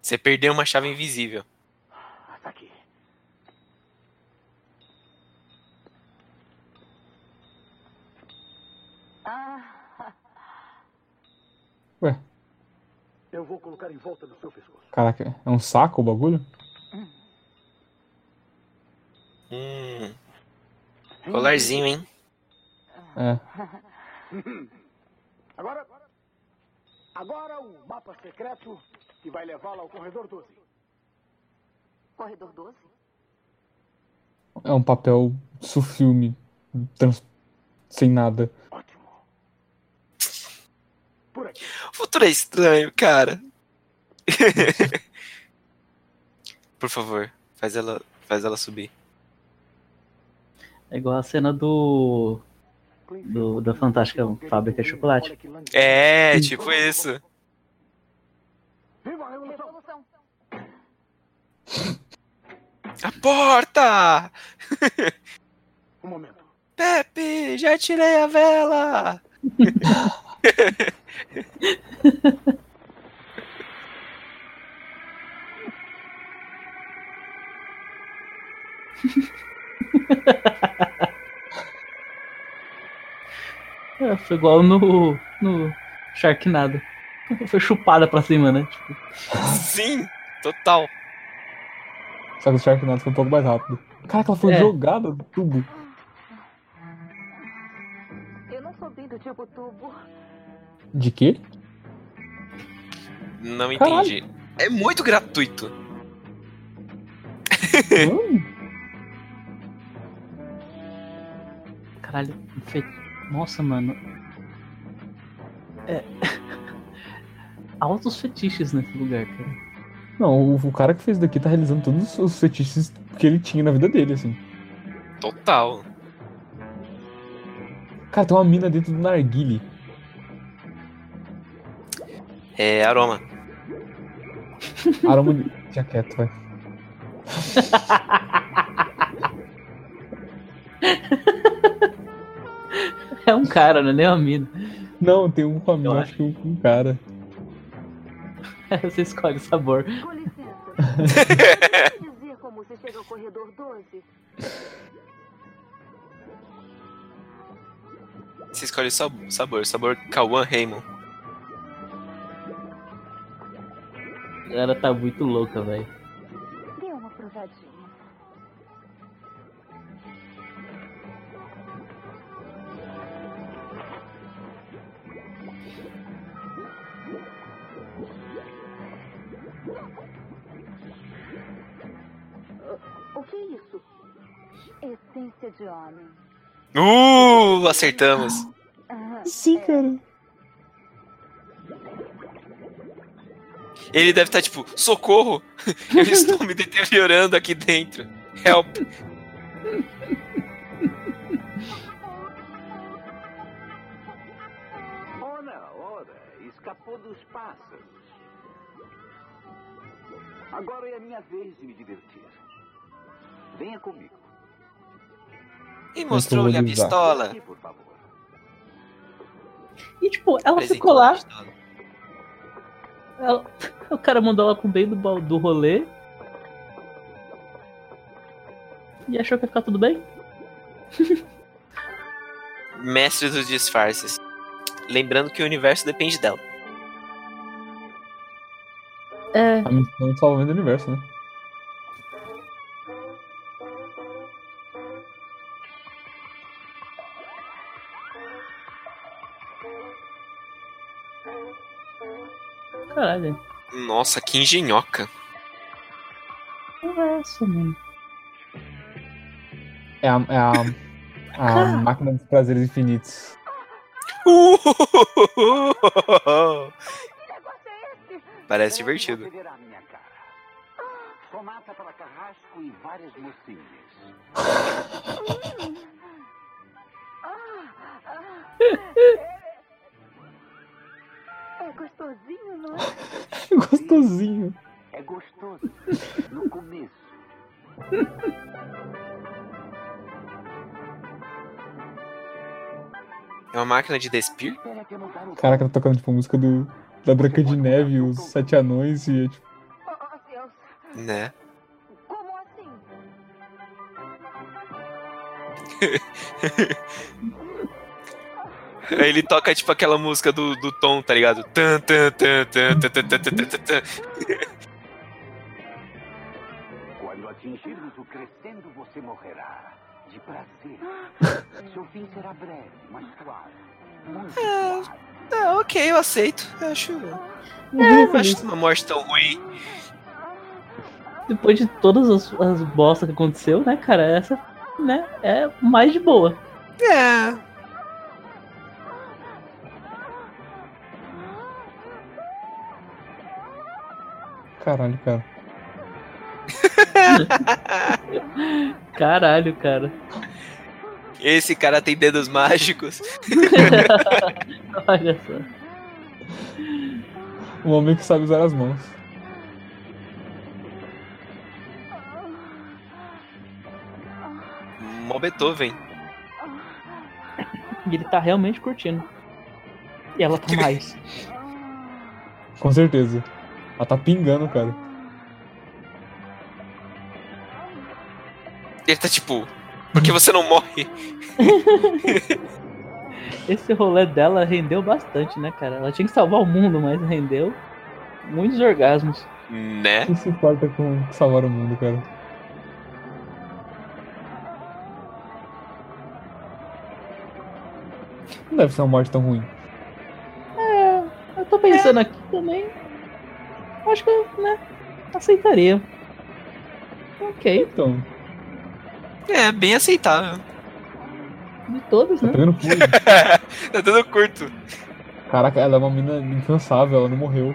Você perdeu uma chave invisível. Está aqui. Ah, Ué, colocar em volta do seu pescoço. caraca, é um saco o bagulho? Hum. Colarzinho, hein? É. Agora. Agora o mapa secreto que vai levá-la ao corredor 12. Corredor 12? É um papel sufilme, trans... sem nada. O futuro é estranho, cara. Por favor, faz ela, faz ela subir. É igual a cena do. do da Fantástica Fábrica de Chocolate. É, tipo isso. A porta! Um momento. Pepe, já tirei a vela! É, foi igual no. no Sharknado. Foi chupada pra cima, né? Tipo, Sim, total. Só que o Sharknado foi um pouco mais rápido. Caraca, ela foi É. jogada do tubo. Eu não sou bem do tipo tubo. De quê? Não Caralho. entendi. É muito gratuito. Hum, caralho, fe... Nossa, mano. É. Altos fetiches nesse lugar, cara. Não, o, o cara que fez daqui tá realizando todos os fetiches que ele tinha na vida dele, assim. Total. Cara, tem uma mina dentro do narguile. É aroma. Aroma de... Deixa quieto, vai. É um cara, não é nem uma mina. Não, tem um amigo, Eu acho que um, um cara. Você escolhe o sabor. Com licença. Dizer como se chega ao corredor 12? Você escolhe o sab- sabor. Sabor Kawan Raymond. Ela tá muito louca, velho. Essência de homem. Uh, acertamos. Ah, Sim, cara. Ele deve estar tipo, socorro! Eu estou me deteriorando aqui dentro. Help! Ora, ora, escapou dos pássaros. Agora é a minha vez de me divertir. Venha comigo. E mostrou-lhe a pistola. E tipo, ela Apresentou ficou lá, ela- o cara mandou ela pro meio do, do rolê. E achou que ia ficar tudo bem? Mestre dos disfarces. Lembrando que o universo depende dela. É, A missão de salvamento do universo, né? Caralho. Nossa, que engenhoca. Porra é essa, mano? É a, é a, a máquina dos prazeres infinitos. Uh! Que negócio é esse? Parece divertido. Você verá a minha cara. Sonata para carrasco e várias mocinhas. É gostosinho, não é? Gostosinho. É gostoso. No começo. É uma máquina de despir? Caraca, tá tocando tipo música do, da Branca de Neve e os Sete Anões e é, tipo, Oh, oh, Deus. Né? Como assim? Aí ele toca tipo aquela música do, do Tom, tá ligado? Tan, tan, tan, tan, tan, tan, tan, tan, tan, tan. Quando atingirmos o crescendo, você morrerá. De prazer. Seu fim será breve, mas suave. Muito É. Ah, ok, eu aceito. Eu acho. Não acho uma morte tão ruim. depois de todas as, as bostas que aconteceu, né, cara, essa, né, é mais de boa. É. Caralho, cara. Caralho, cara. Esse cara tem dedos mágicos. Olha só. Um homem que sabe usar as mãos. Mó Beethoven. E ele tá realmente curtindo. E ela tá mais. Com certeza. Ela tá pingando, cara. Ele tá tipo. Por que você não morre? Esse rolê dela rendeu bastante, né, cara? Ela tinha que salvar o mundo, mas rendeu muitos orgasmos. Né? Quem se importa com salvar o mundo, cara? Não deve ser uma morte tão ruim. É, eu tô pensando aqui também. Acho que eu, né, aceitaria. Ok, Então, É, bem aceitável. de todos, tá né? pegando fogo. tá dando curto. Caraca, ela é uma mina incansável, ela não morreu.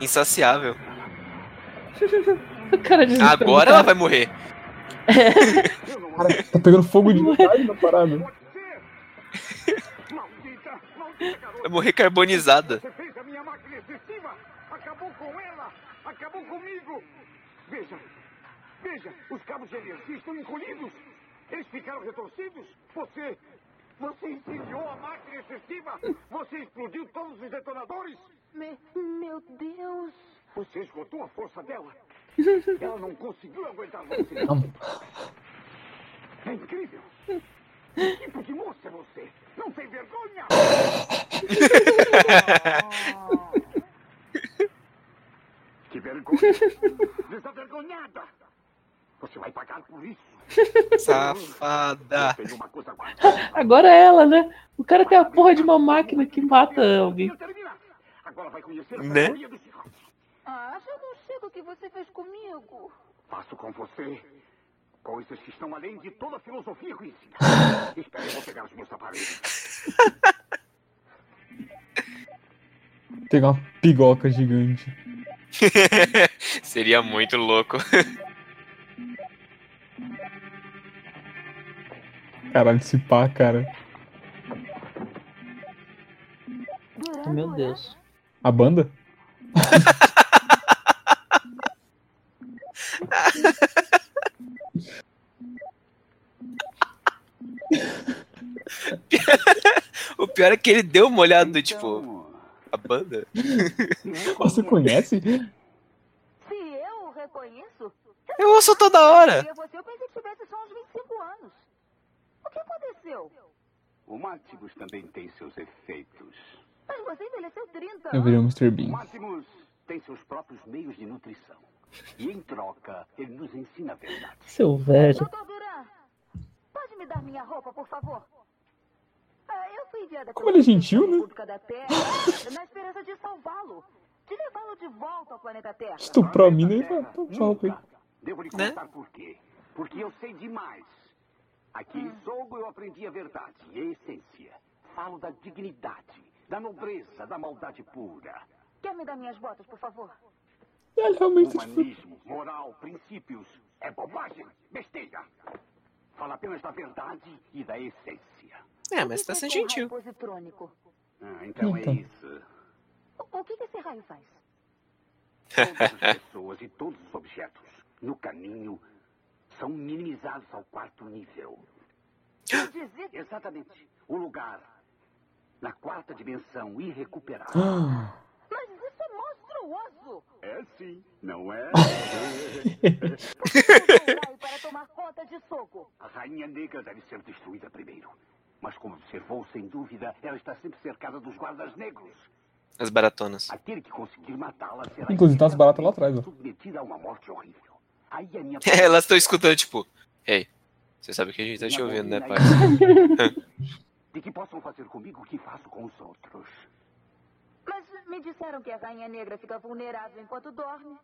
Insaciável. Cara. Agora ela vai morrer. Cara, tá pegando fogo de verdade na parada. Vai morrer carbonizada. Você fez a minha máquina excessiva. Acabou com ela. Acabou comigo. Veja, veja, os cabos de energia estão encolhidos. Eles ficaram retorcidos. Você, você incendiou a máquina excessiva. Você explodiu todos os detonadores. Me- meu Deus. Você esgotou a força dela. Ela não conseguiu aguentar você. É incrível. Que tipo de moça é você? Não tem vergonha? Que vergonha. Desavergonhada. Você vai pagar por isso. Safada. Agora é ela, né? O cara tem a porra de uma máquina que mata alguém. Agora vai conhecer a Né? Ah, já não chega o que você fez comigo. Faço com você coisas que estão além de toda a filosofia conhecida. Espera, eu vou pegar os meus aparelhos. Pegar uma pigoca gigante. Seria muito louco. Caralho, se pá, cara. Meu Deus. A banda? O pior é que ele deu uma olhada do tipo. A banda? Você conhece? Se eu o reconheço, Eu ouço toda hora. eu pensei que tivesse só uns 25 anos. O que aconteceu? O também tem seus efeitos. Mas você envelheceu 30 Eu virei o. Mr. O Bean. Máximos tem seus próprios meios de nutrição. E em troca, ele nos ensina a verdade. Seu velho. Doutor Duran, pode me dar minha roupa, por favor? Ah, eu fui enviada Como ele é gentil, né? Da Terra na esperança de salvá-lo. De levá-lo de volta ao planeta Terra. Estuprou a mina e tá, tá só roupa aí. Devo lhe Né? contar por quê. Porque eu sei demais. Aqui em Sogo eu aprendi a verdade e a essência. Falo da dignidade, da nobreza, da maldade pura. Quer me dar minhas botas, por favor? Ele realmente tipo, Humanismo, moral, princípios. É bobagem, besteira. Fala apenas da verdade e da essência. É, mas tá que sendo é gentil. positrônico? Ah, então, Então. é isso. O o que, esse raio faz? Todas as pessoas e todos os objetos no caminho são minimizados ao quarto nível. Exatamente. O lugar na quarta dimensão irrecuperável. Mas isso é sim, não é? Para tomar conta de Sogo. A rainha negra deve ser destruída primeiro. Mas como observou, sem dúvida, ela está sempre cercada dos guardas negros. As baratonas. Aquele que conseguir matá-la será... Inclusive, tem umas baratas lá atrás, ó. Submetida a uma morte horrível. Aí a minha... Elas estão escutando, tipo. Ei, você sabe que a gente tá te ouvindo, né, pai? De que possam fazer comigo o que faço com os outros. Me disseram que a Rainha Negra fica vulnerável enquanto dorme.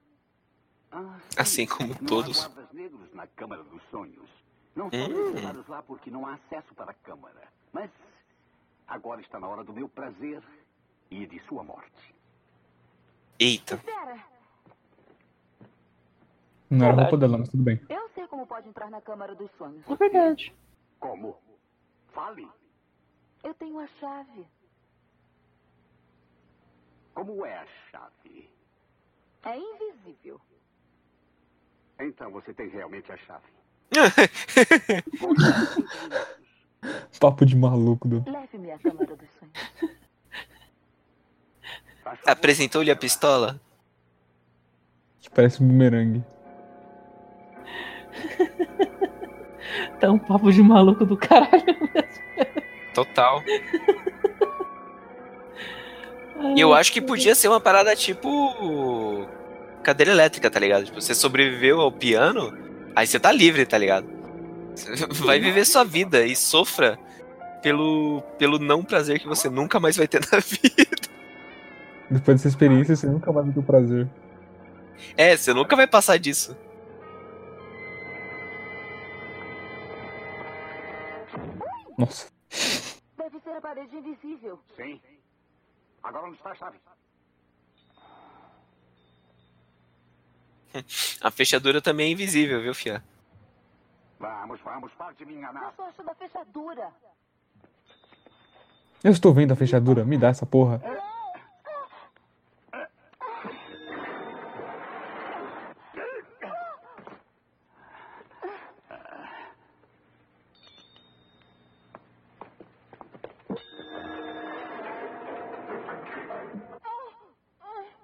Ah, sim. Assim como não todos. há guardas negros na Câmara dos Sonhos. Não são Hum. lá porque não há acesso para a Câmara. Mas agora está na hora do meu prazer e de sua morte. Eita. Espera, Não era roupa dela, mas tudo bem. eu sei como pode entrar na Câmara dos Sonhos. É verdade. Como? Fale. Eu tenho a chave. Como é a chave? É invisível. Então você tem realmente a chave. Papo de maluco do. Leve-me à Câmara dos Sonhos. Apresentou-lhe a pistola? Que parece um bumerangue. Tá um papo de maluco do caralho. Total. E eu acho que podia ser uma parada tipo. Cadeira elétrica, tá ligado? Tipo, você sobreviveu ao piano, aí você tá livre, tá ligado? Você vai viver sua vida e sofra pelo, pelo não prazer que você nunca mais vai ter na vida. Depois dessa experiência, você nunca vai ter o prazer. É, você nunca vai passar disso. Nossa. Deve ser a parede invisível. Sim. Agora onde está a chave? A fechadura também é invisível, viu, Fia? Vamos, vamos, pare de me enganar. Eu da fechadura. Eu estou vendo a fechadura, me dá essa porra.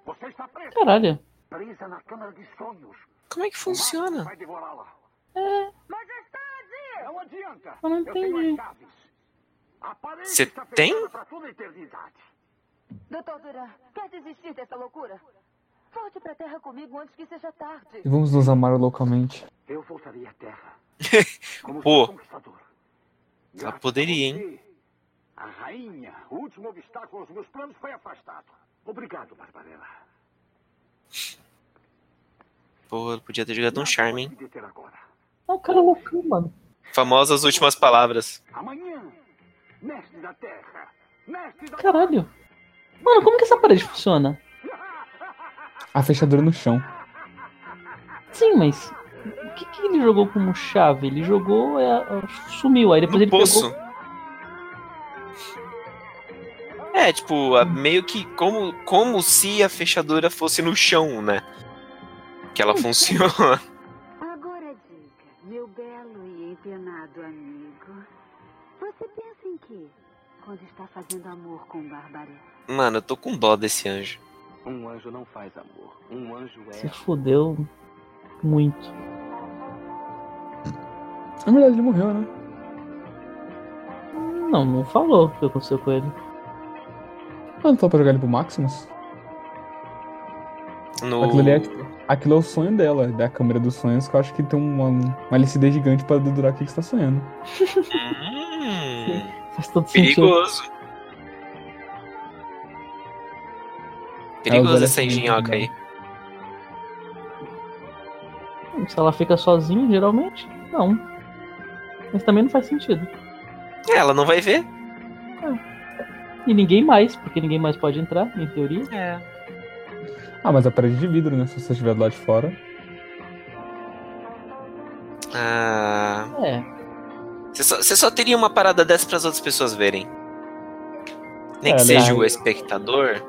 Você está presa. Caralho. Presa na Câmara de Sonhos. Como é que funciona? Vai devorá-la. Majestade! Não adianta. Eu não entendi. Você tem? Doutor Duran, quer desistir dessa loucura? Volte pra terra comigo antes que seja tarde. E vamos nos amar localmente. Eu voltarei à Terra. Como Pô. Ela Graças poderia, você, A rainha, o último obstáculo aos meus planos foi afastado. Obrigado, Barbarella. Pô, eu podia ter jogado um charme, hein? agora. É um cara loucão, mano. Famosas últimas palavras. Amanhã, mestre da Terra, mestre da Caralho. Mano, como que essa parede funciona? A fechadura no chão. Sim, mas. O que, que ele jogou como chave? Ele jogou. é, sumiu. Aí depois No ele poço. pegou. É, tipo, meio que como, como se a fechadura fosse no chão, né? Que ela funciona. Agora diga, meu belo e empenado amigo. Você pensa em quê quando está fazendo amor com Barbarella? Mano, eu tô com dó desse anjo. Um anjo não faz amor. Um anjo Se é. fudeu muito. Na verdade, ele morreu, né? Não, não falou o que aconteceu com ele. Não tá pra jogar ele pro Maximus? No... Aquilo ali é, tipo, aquilo é o sonho dela, da câmera dos sonhos, que eu acho que tem uma, uma LCD gigante pra dedurar o que você tá sonhando. Hum, Faz todo sentido. perigoso. Perigoso olha essa engenhoca aí. Se ela fica sozinha, geralmente, não. Mas também não faz sentido. É, ela não vai ver. E ninguém mais, porque ninguém mais pode entrar, em teoria. É. Ah, mas a parede de vidro, né? Se você estiver do lado de fora. Ah, É. você só, você só teria uma parada dessa pras outras pessoas verem. Nem que É, seja né? o espectador.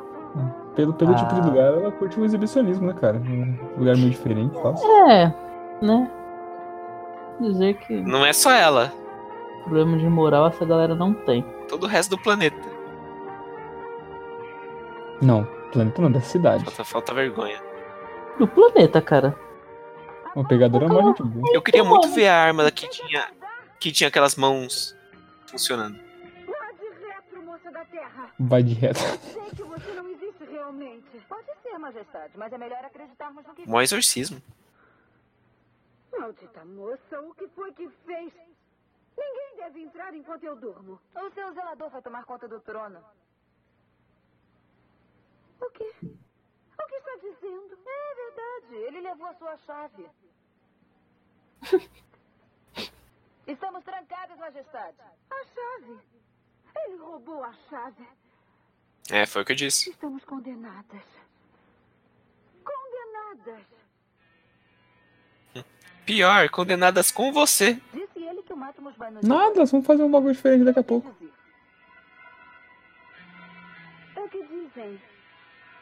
Pelo, pelo tipo de Ah. lugar, ela curte um exibicionismo, né, cara? Um lugar meio diferente tal. É, né? Dizer que Não é só ela. problema de moral essa galera não tem. Todo o resto do planeta. Não, planeta não, dessa cidade. Falta, falta vergonha. Do planeta, cara. O pegador é uma gente boa. Eu queria muito ver a arma que tinha, que tinha aquelas mãos funcionando. Lá de retro, moça da terra. Vai de reto. Sei que você não existe realmente. Pode ser, majestade, mas é melhor acreditarmos no que Mó exorcismo. Maldita moça, o que foi que fez? Ninguém deve entrar enquanto eu durmo. O seu zelador vai tomar conta do trono. O quê? O que está dizendo? É verdade, ele levou a sua chave. Estamos trancados, Majestade. A chave. Ele roubou a chave. É, foi o que eu disse. Estamos condenadas. Condenadas. Pior, condenadas com você. Disse ele que o vai nos Nada, vamos fazer um bagulho diferente daqui a pouco. É o que dizem.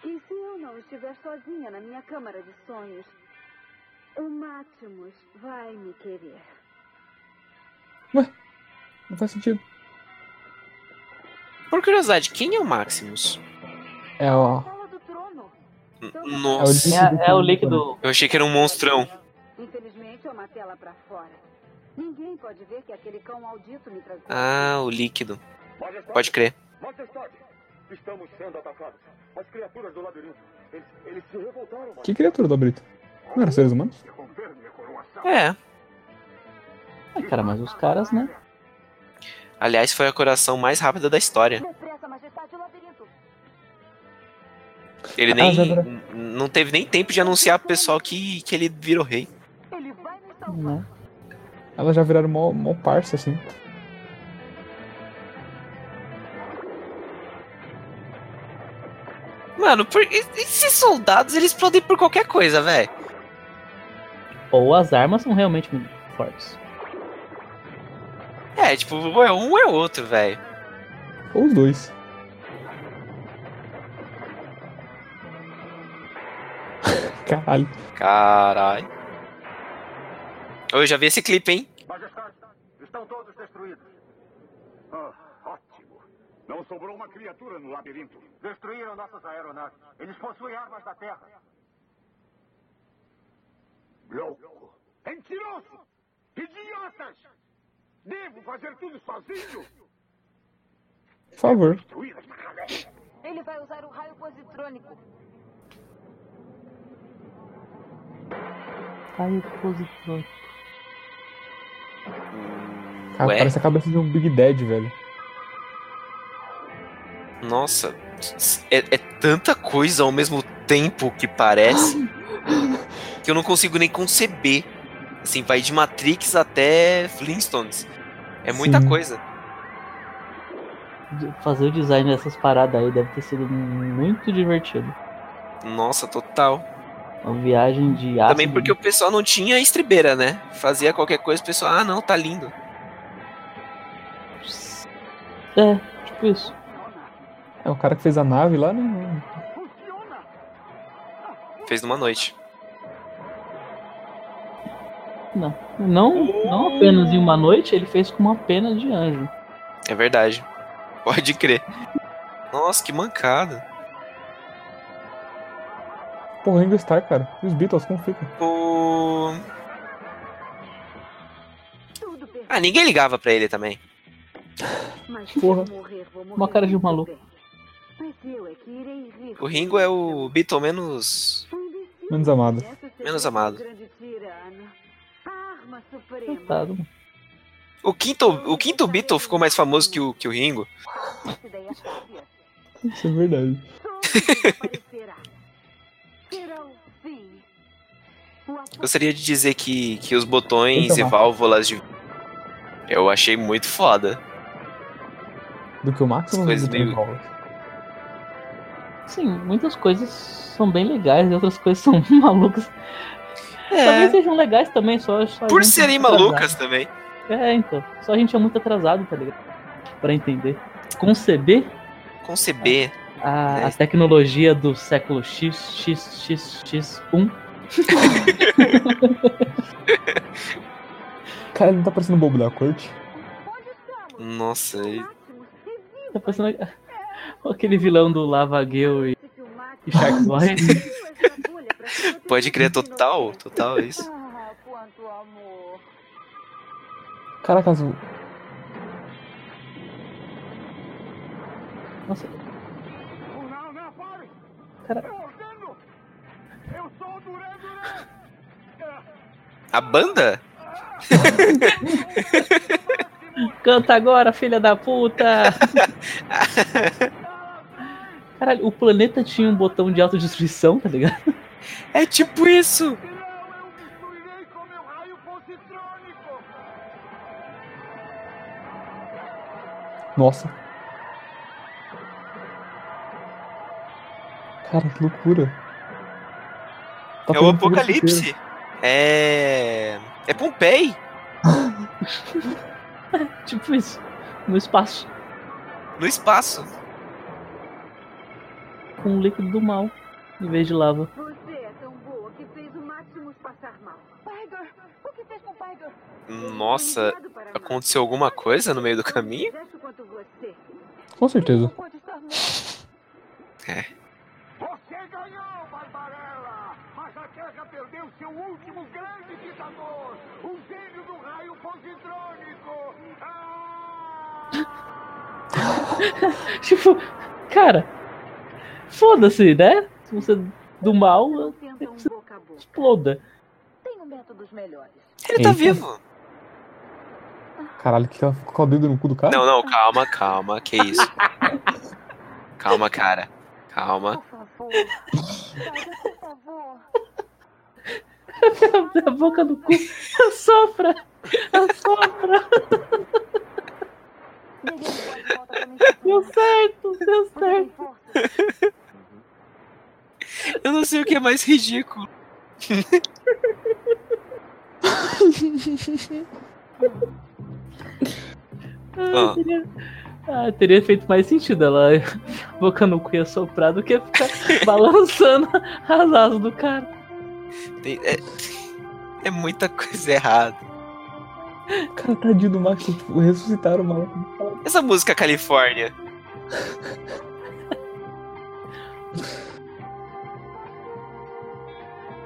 Que se eu não estiver sozinha na minha câmara de sonhos, o Mátimos vai me querer. Não faz sentido. Por curiosidade, quem é o Maximus? É, É o Nossa, líquido. É, é o líquido. eu achei que era um monstrão. Infelizmente, é uma tela pra fora. Ninguém pode ver que aquele cão maldito me trazia. Ah, o líquido. Pode crer. Estamos sendo atacados. As criaturas do labirinto. Eles, eles se revoltaram. Que criatura do Brito? Não era seres humanos? É. Ah, cara, mas os caras, né? Aliás, foi a coração mais rápida da história. Labirinto. Ele Ah, nem. N- Não teve nem tempo de anunciar pro pessoal que, que ele virou rei. Ele vai nos salvar. né? Elas já viraram mó, mó parça, assim. Mano, por... esses soldados eles explodem por qualquer coisa, velho. Ou as armas são realmente muito fortes. É, tipo, ou é um ou é outro, velho. Ou os dois. Caralho. Caralho. Eu já vi esse clipe, hein? Majestade, estão todos destruídos. Ah, ótimo. Não sobrou uma criatura no labirinto. Destruíram nossas aeronaves. Eles possuem armas da Terra. Louco. Mentiroso. Idiotas. Devo fazer tudo sozinho? Por favor. Ele vai usar o raio positrônico. Raio positrônico. Cara, Ué? parece a cabeça de um Big Dead, velho. Nossa. É, é tanta coisa ao mesmo tempo que parece que eu não consigo nem conceber. Assim, vai de Matrix até Flintstones. É muita Sim. coisa. Fazer o design dessas paradas aí deve ter sido muito divertido. Nossa, total. Uma viagem de ácido. Também porque o pessoal não tinha estribeira, né? Fazia qualquer coisa, o pessoal, ah, não, tá lindo. É, tipo isso. É o cara que fez a nave lá, né? Fez numa noite. Não. Não, não apenas em uma noite, ele fez com uma pena de anjo. É verdade. Pode crer. Nossa, que mancada. Pô, Ringo Starr, cara. E os Beatles, como fica? O... Ah, ninguém ligava pra ele também. Mas Porra. se eu morrer, vou morrer Uma cara de maluco. O Ringo é o Beatle menos. Menos amado. Menos amado. Coitado. O quinto, o quinto Beatle ficou mais famoso que o, que o Ringo. Isso é verdade. Gostaria de dizer que, que os botões Tenta e válvulas de. Eu achei muito foda. Do que o Max ou Coisas do meio-? Sim, muitas coisas são bem legais e outras coisas são malucas. Talvez sejam legais também, só. só Por gente é serem muito atrasado. malucas também. É, então. Só a gente é muito atrasado, tá ligado? Pra entender. Conceber Conceber. a, É. a tecnologia do século X, X, X, X1. Cara, ele não tá parecendo o bobo da corte. Nossa, e- viu Tá parecendo aquele vilão do Lava Girl e, e Shark Boy. viu essa bolha pra se proteger pode crer total, total isso. Ah, quanto amor. Caraca, o- Nossa, Não, não, pare. cara, Eu sou o Duran Duran. A banda? canta agora, filha da puta! Caralho, o planeta tinha um botão de autodestruição, tá ligado? É tipo isso! Nossa. Cara, que loucura. Tá é o apocalipse. É. É Pompeii. tipo isso. No espaço. No espaço. Com um líquido do mal. Em vez de lava. Você é tão boa que fez o Maximus passar mal. Tiger, o que fez com o Tiger? Nossa, aconteceu alguma coisa no meio do caminho? Com certeza. É. Você ganhou, Barbarella! Mas a Terra perdeu seu último grande ditador! O gênio do raio positrônico! Tipo, cara. Foda-se, né? Se você do mal, um boca. exploda. Ele tá Eita. vivo. Caralho, que ela ficou com o dedo no cu do cara? Não, não, calma, calma. Que isso? calma, cara. Calma. Por favor. Tiger, por favor. a boca do cu. Assopra! Assopra! Dê-lhe um de volta pra mim. Deu certo, deu certo. Eu não sei o que é mais ridículo. Ah, Ah. teria, ah, teria feito mais sentido ela boca no cu e assoprar do que ficar balançando as asas do cara. Tem- é, é muita coisa errada. Cara, tadinho do Max, tipo, ressuscitaram o maluco. Essa música Califórnia.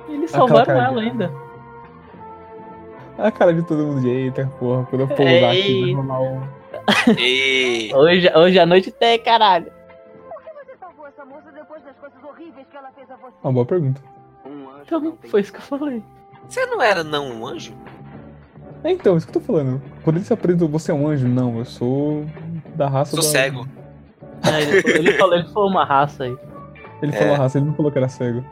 Eles salvaram ela de- ainda. A cara de todo mundo de eita, porra, quando eu pousar aqui Ei. vai rolar um. E... Hoje, hoje à noite tem, caralho. Por que você salvou essa moça depois das coisas horríveis que ela fez a você? Uma boa pergunta. Um anjo Então, foi isso que eu falei. Você não era não um anjo? É então, isso que eu tô falando. Quando ele se apresentou, você é um anjo? Não, eu sou da raça Sou da... cego. É, ele, falou- ele falou, ele falou uma raça aí. Ele É. falou a raça, ele não falou que era cego.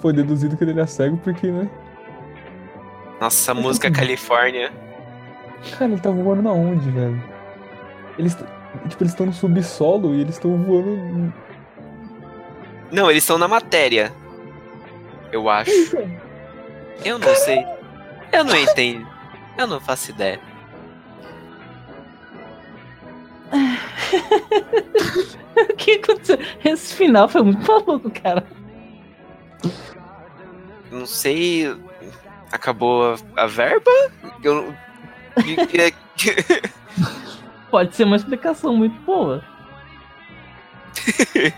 Foi deduzido que ele era cego porque, né? Nossa, música Califórnia. Cara, ele tá voando na onde, velho? Eles, t- tipo, eles estão no subsolo e eles estão voando. Não, eles estão na matéria. Eu acho. Eu não sei. Eu não entendo. Eu não faço ideia. O que aconteceu? Esse final foi muito maluco, cara. Não sei. Acabou a, a verba? Eu é Pode ser uma explicação muito boa.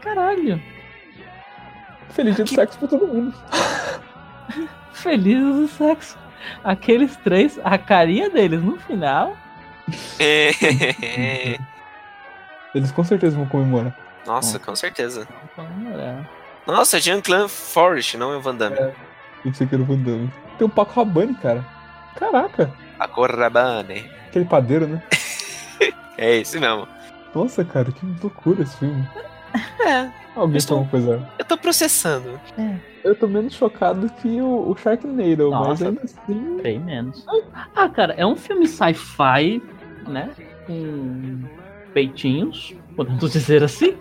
Caralho. Feliz dia do sexo pra todo mundo. Felizes do sexo. Aqueles três, a carinha deles no final. É. Eles com certeza vão comemorar. Nossa, com certeza. Nossa, Jean-Claude Forrest, não é o Van Damme. Eu pensei que era o Van Damme. Tem o Paco Rabanne, cara. Caraca. A Corrabane. Aquele padeiro, né? É esse mesmo. Nossa, cara, que loucura esse filme. É, Alguém Estou- coisa. eu tô processando. Eu tô menos chocado que o, o Sharknado, mas Nossa. ainda assim. Bem menos. Ah, cara, é um filme sci-fi, né? Com peitinhos, podemos dizer assim.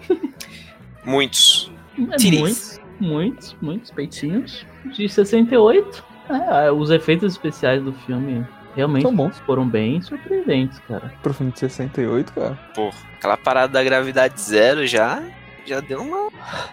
Muitos. É muitos, muitos, muitos peitinhos. De 68. É, os efeitos especiais do filme realmente São bons. foram bem surpreendentes, cara. Pro filme de 68, cara. Pô, aquela parada da gravidade zero já. Já deu uma.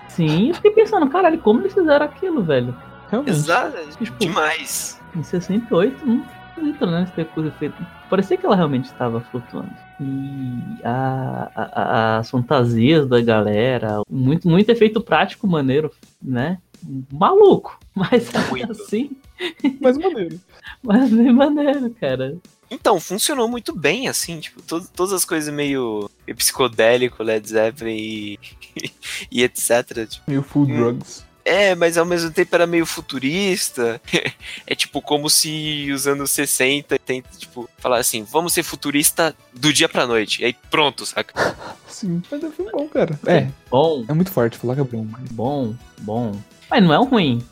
Sim, eu fiquei pensando, caralho, como eles fizeram aquilo, velho? Realmente. Exato. Tipo, Demais. Em 68, não acredito, né? Ter coisa feita. Parecia que ela realmente estava flutuando. E a, a- a- as fantasias da galera, muito, muito efeito prático maneiro, né? Maluco, mas Muito. assim, Mas maneiro. mas bem maneiro, cara. Então, funcionou muito bem, assim, tipo, to- todas as coisas meio, psicodélico, Led Zeppelin e, e etc. Tipo, Meio full Hum. drugs. É, mas ao mesmo tempo era meio futurista. é tipo como se os anos 60 tenta, tipo, falar assim, vamos ser futurista do dia pra noite. E aí pronto, saca? Sim, mas é um filme bom, cara. É, Bom, é muito forte falar que é bom, mas. bom, bom. Mas não é um ruim.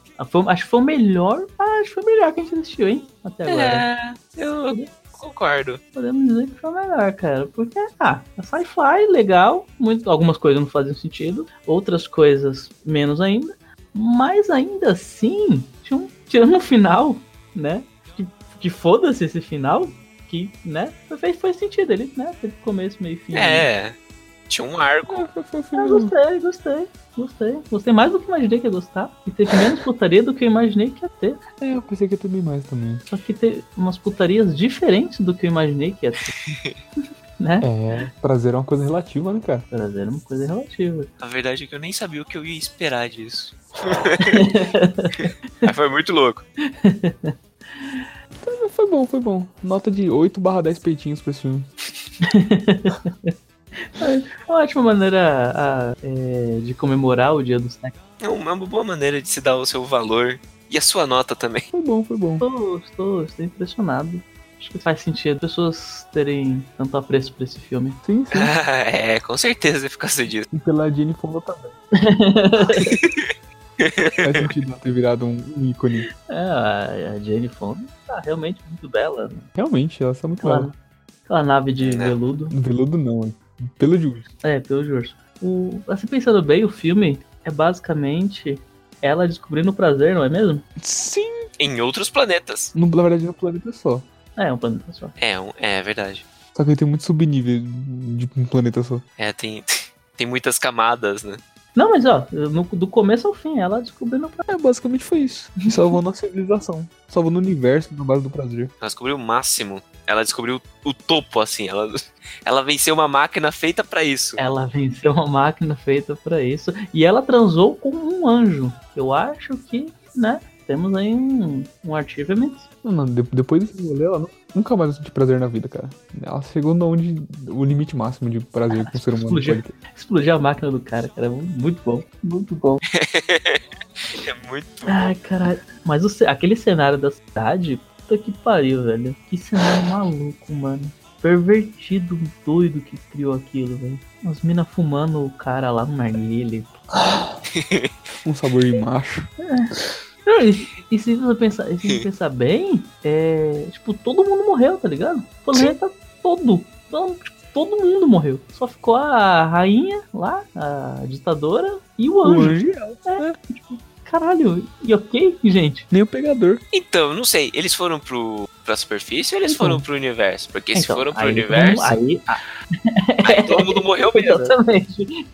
Acho que foi o melhor. Acho que foi o melhor que a gente assistiu, hein? Até agora. É, eu concordo. Podemos dizer que foi o melhor, cara. Porque, ah, sci-fi, legal. Muito, algumas coisas não faziam sentido. Outras coisas menos ainda. Mas ainda assim, um- tirando o final, né? Que, que foda-se esse final. Que, né? Fez, foi sentido. Ele, né? Teve começo, meio fim. É, tinha um arco. Foi. gostei, gostei, gostei. Gostei mais do que imaginei que ia gostar. E teve menos putaria do que eu imaginei que ia ter. É, eu pensei que ia ter bem mais também. Só que teve umas putarias diferentes do que eu imaginei que ia ter. né? É, prazer é uma coisa relativa, né, cara? Prazer é uma coisa relativa. A verdade é que eu nem sabia o que eu ia esperar disso. Mas foi muito louco. Então, Foi bom, foi bom. Nota de 8 barra 10 peitinhos pra esse filme. É uma ótima maneira a, é, de comemorar o dia do sexo. É uma boa maneira de se dar o seu valor. E a sua nota também. Foi bom, foi bom. Estou, estou, estou impressionado. Acho que faz sentido pessoas terem tanto apreço por esse filme. Sim, sim. é, com certeza por causa disso. E pela Jenny Fonda também. Faz sentido ela ter virado um, um ícone. É, a, a Jane Fonda tá realmente muito bela. Né? Realmente, ela está muito Aquela, bela. aquela nave de É. veludo. Veludo não, é pelo urso. É, pelo urso. O, assim, pensando bem, o filme é basicamente ela descobrindo o prazer, não é mesmo? Sim. Em outros planetas. No, na verdade, no planeta só. É, é um planeta só. É, um- é verdade. Só que ele tem muito subnível de um planeta só. É, tem, tem muitas camadas, né? Não, mas ó, no- do começo ao fim, ela descobrindo o prazer. É, basicamente foi isso. Salvou nossa civilização. Salvou no universo na base do prazer. Ela descobriu o máximo. Ela descobriu o topo, assim. Ela, ela venceu uma máquina feita pra isso. Ela venceu uma máquina feita pra isso. E ela transou com um anjo. Eu acho que, né, temos aí um, um achievement. Não, não, de- depois desse rolê, ela nu- nunca mais sentiu prazer na vida, cara. Ela chegou no onde o limite máximo de prazer que um ser humano Explodiu. pode ter. Explodiu a máquina do cara, cara. Muito bom. Muito bom. É muito. Ai, caralho. Mas o aquele cenário da cidade, puta que pariu, velho. Que cenário maluco, mano. Pervertido, doido que criou aquilo, velho. As minas fumando o cara lá no narguilé. Um sabor de macho. Não, E, e se você pensar, se você pensar bem, é. Tipo, todo mundo morreu, tá ligado? O planeta todo. Todo, tipo, todo mundo morreu. Só ficou a rainha lá, a ditadora e o O anjo. anjo e ela. Caralho, e ok, gente? Nem o pegador. Então, não sei. Eles foram pro, pra superfície ou eles Então. foram pro universo? Porque se Então, foram pro aí, universo, Aí, aí todo mundo morreu mesmo. exatamente.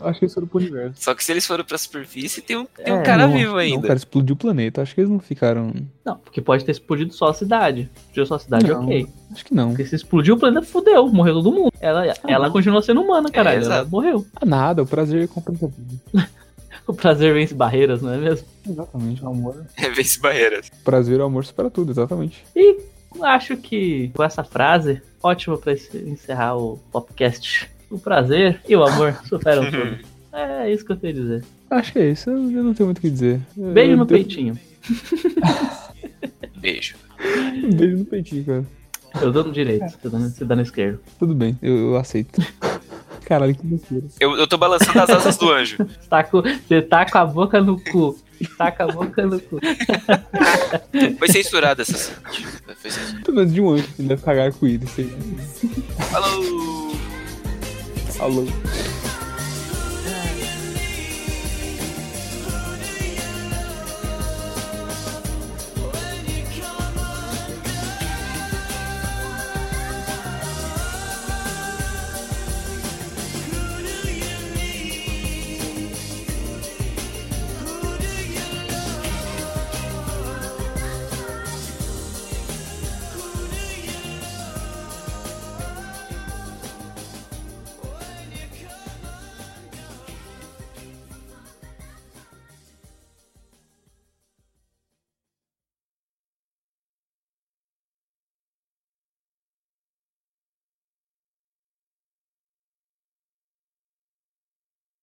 Acho que eles foram pro universo. Só que se eles foram pra superfície, tem um, tem um É, cara Não, vivo Não, ainda. cara, explodiu o planeta. Acho que eles não ficaram. Não, porque pode ter explodido só a cidade. Explodiu só a cidade, Não. ok. Acho que não. Porque se explodiu o planeta, fudeu, morreu todo mundo. Ela, ela não. continua sendo humana, caralho. ela exato. morreu. Ah, nada, o prazer compensa tudo. O prazer vence barreiras, não é mesmo? Exatamente, o amor. É, vence barreiras. Prazer e o amor supera tudo, exatamente. E acho que com essa frase, ótima pra esse- encerrar o podcast. O prazer e o amor superam tudo. É isso que eu tenho a dizer. Acho que é isso, eu não tenho muito o que dizer. Beijo Eu- no eu- peitinho. Beijo. Beijo no peitinho, cara. Eu dando direito, você dando, você dando esquerdo. Tudo bem, eu, eu aceito. Caralho, que loucura. Eu, eu tô balançando as asas do anjo. Você tá, com, você tá com a boca no cu. Tá com a boca no cu. Foi censurado essa cena. Foi censurado. Pelo menos de um anjo, ele deve cagar com ele. Falou! Falou.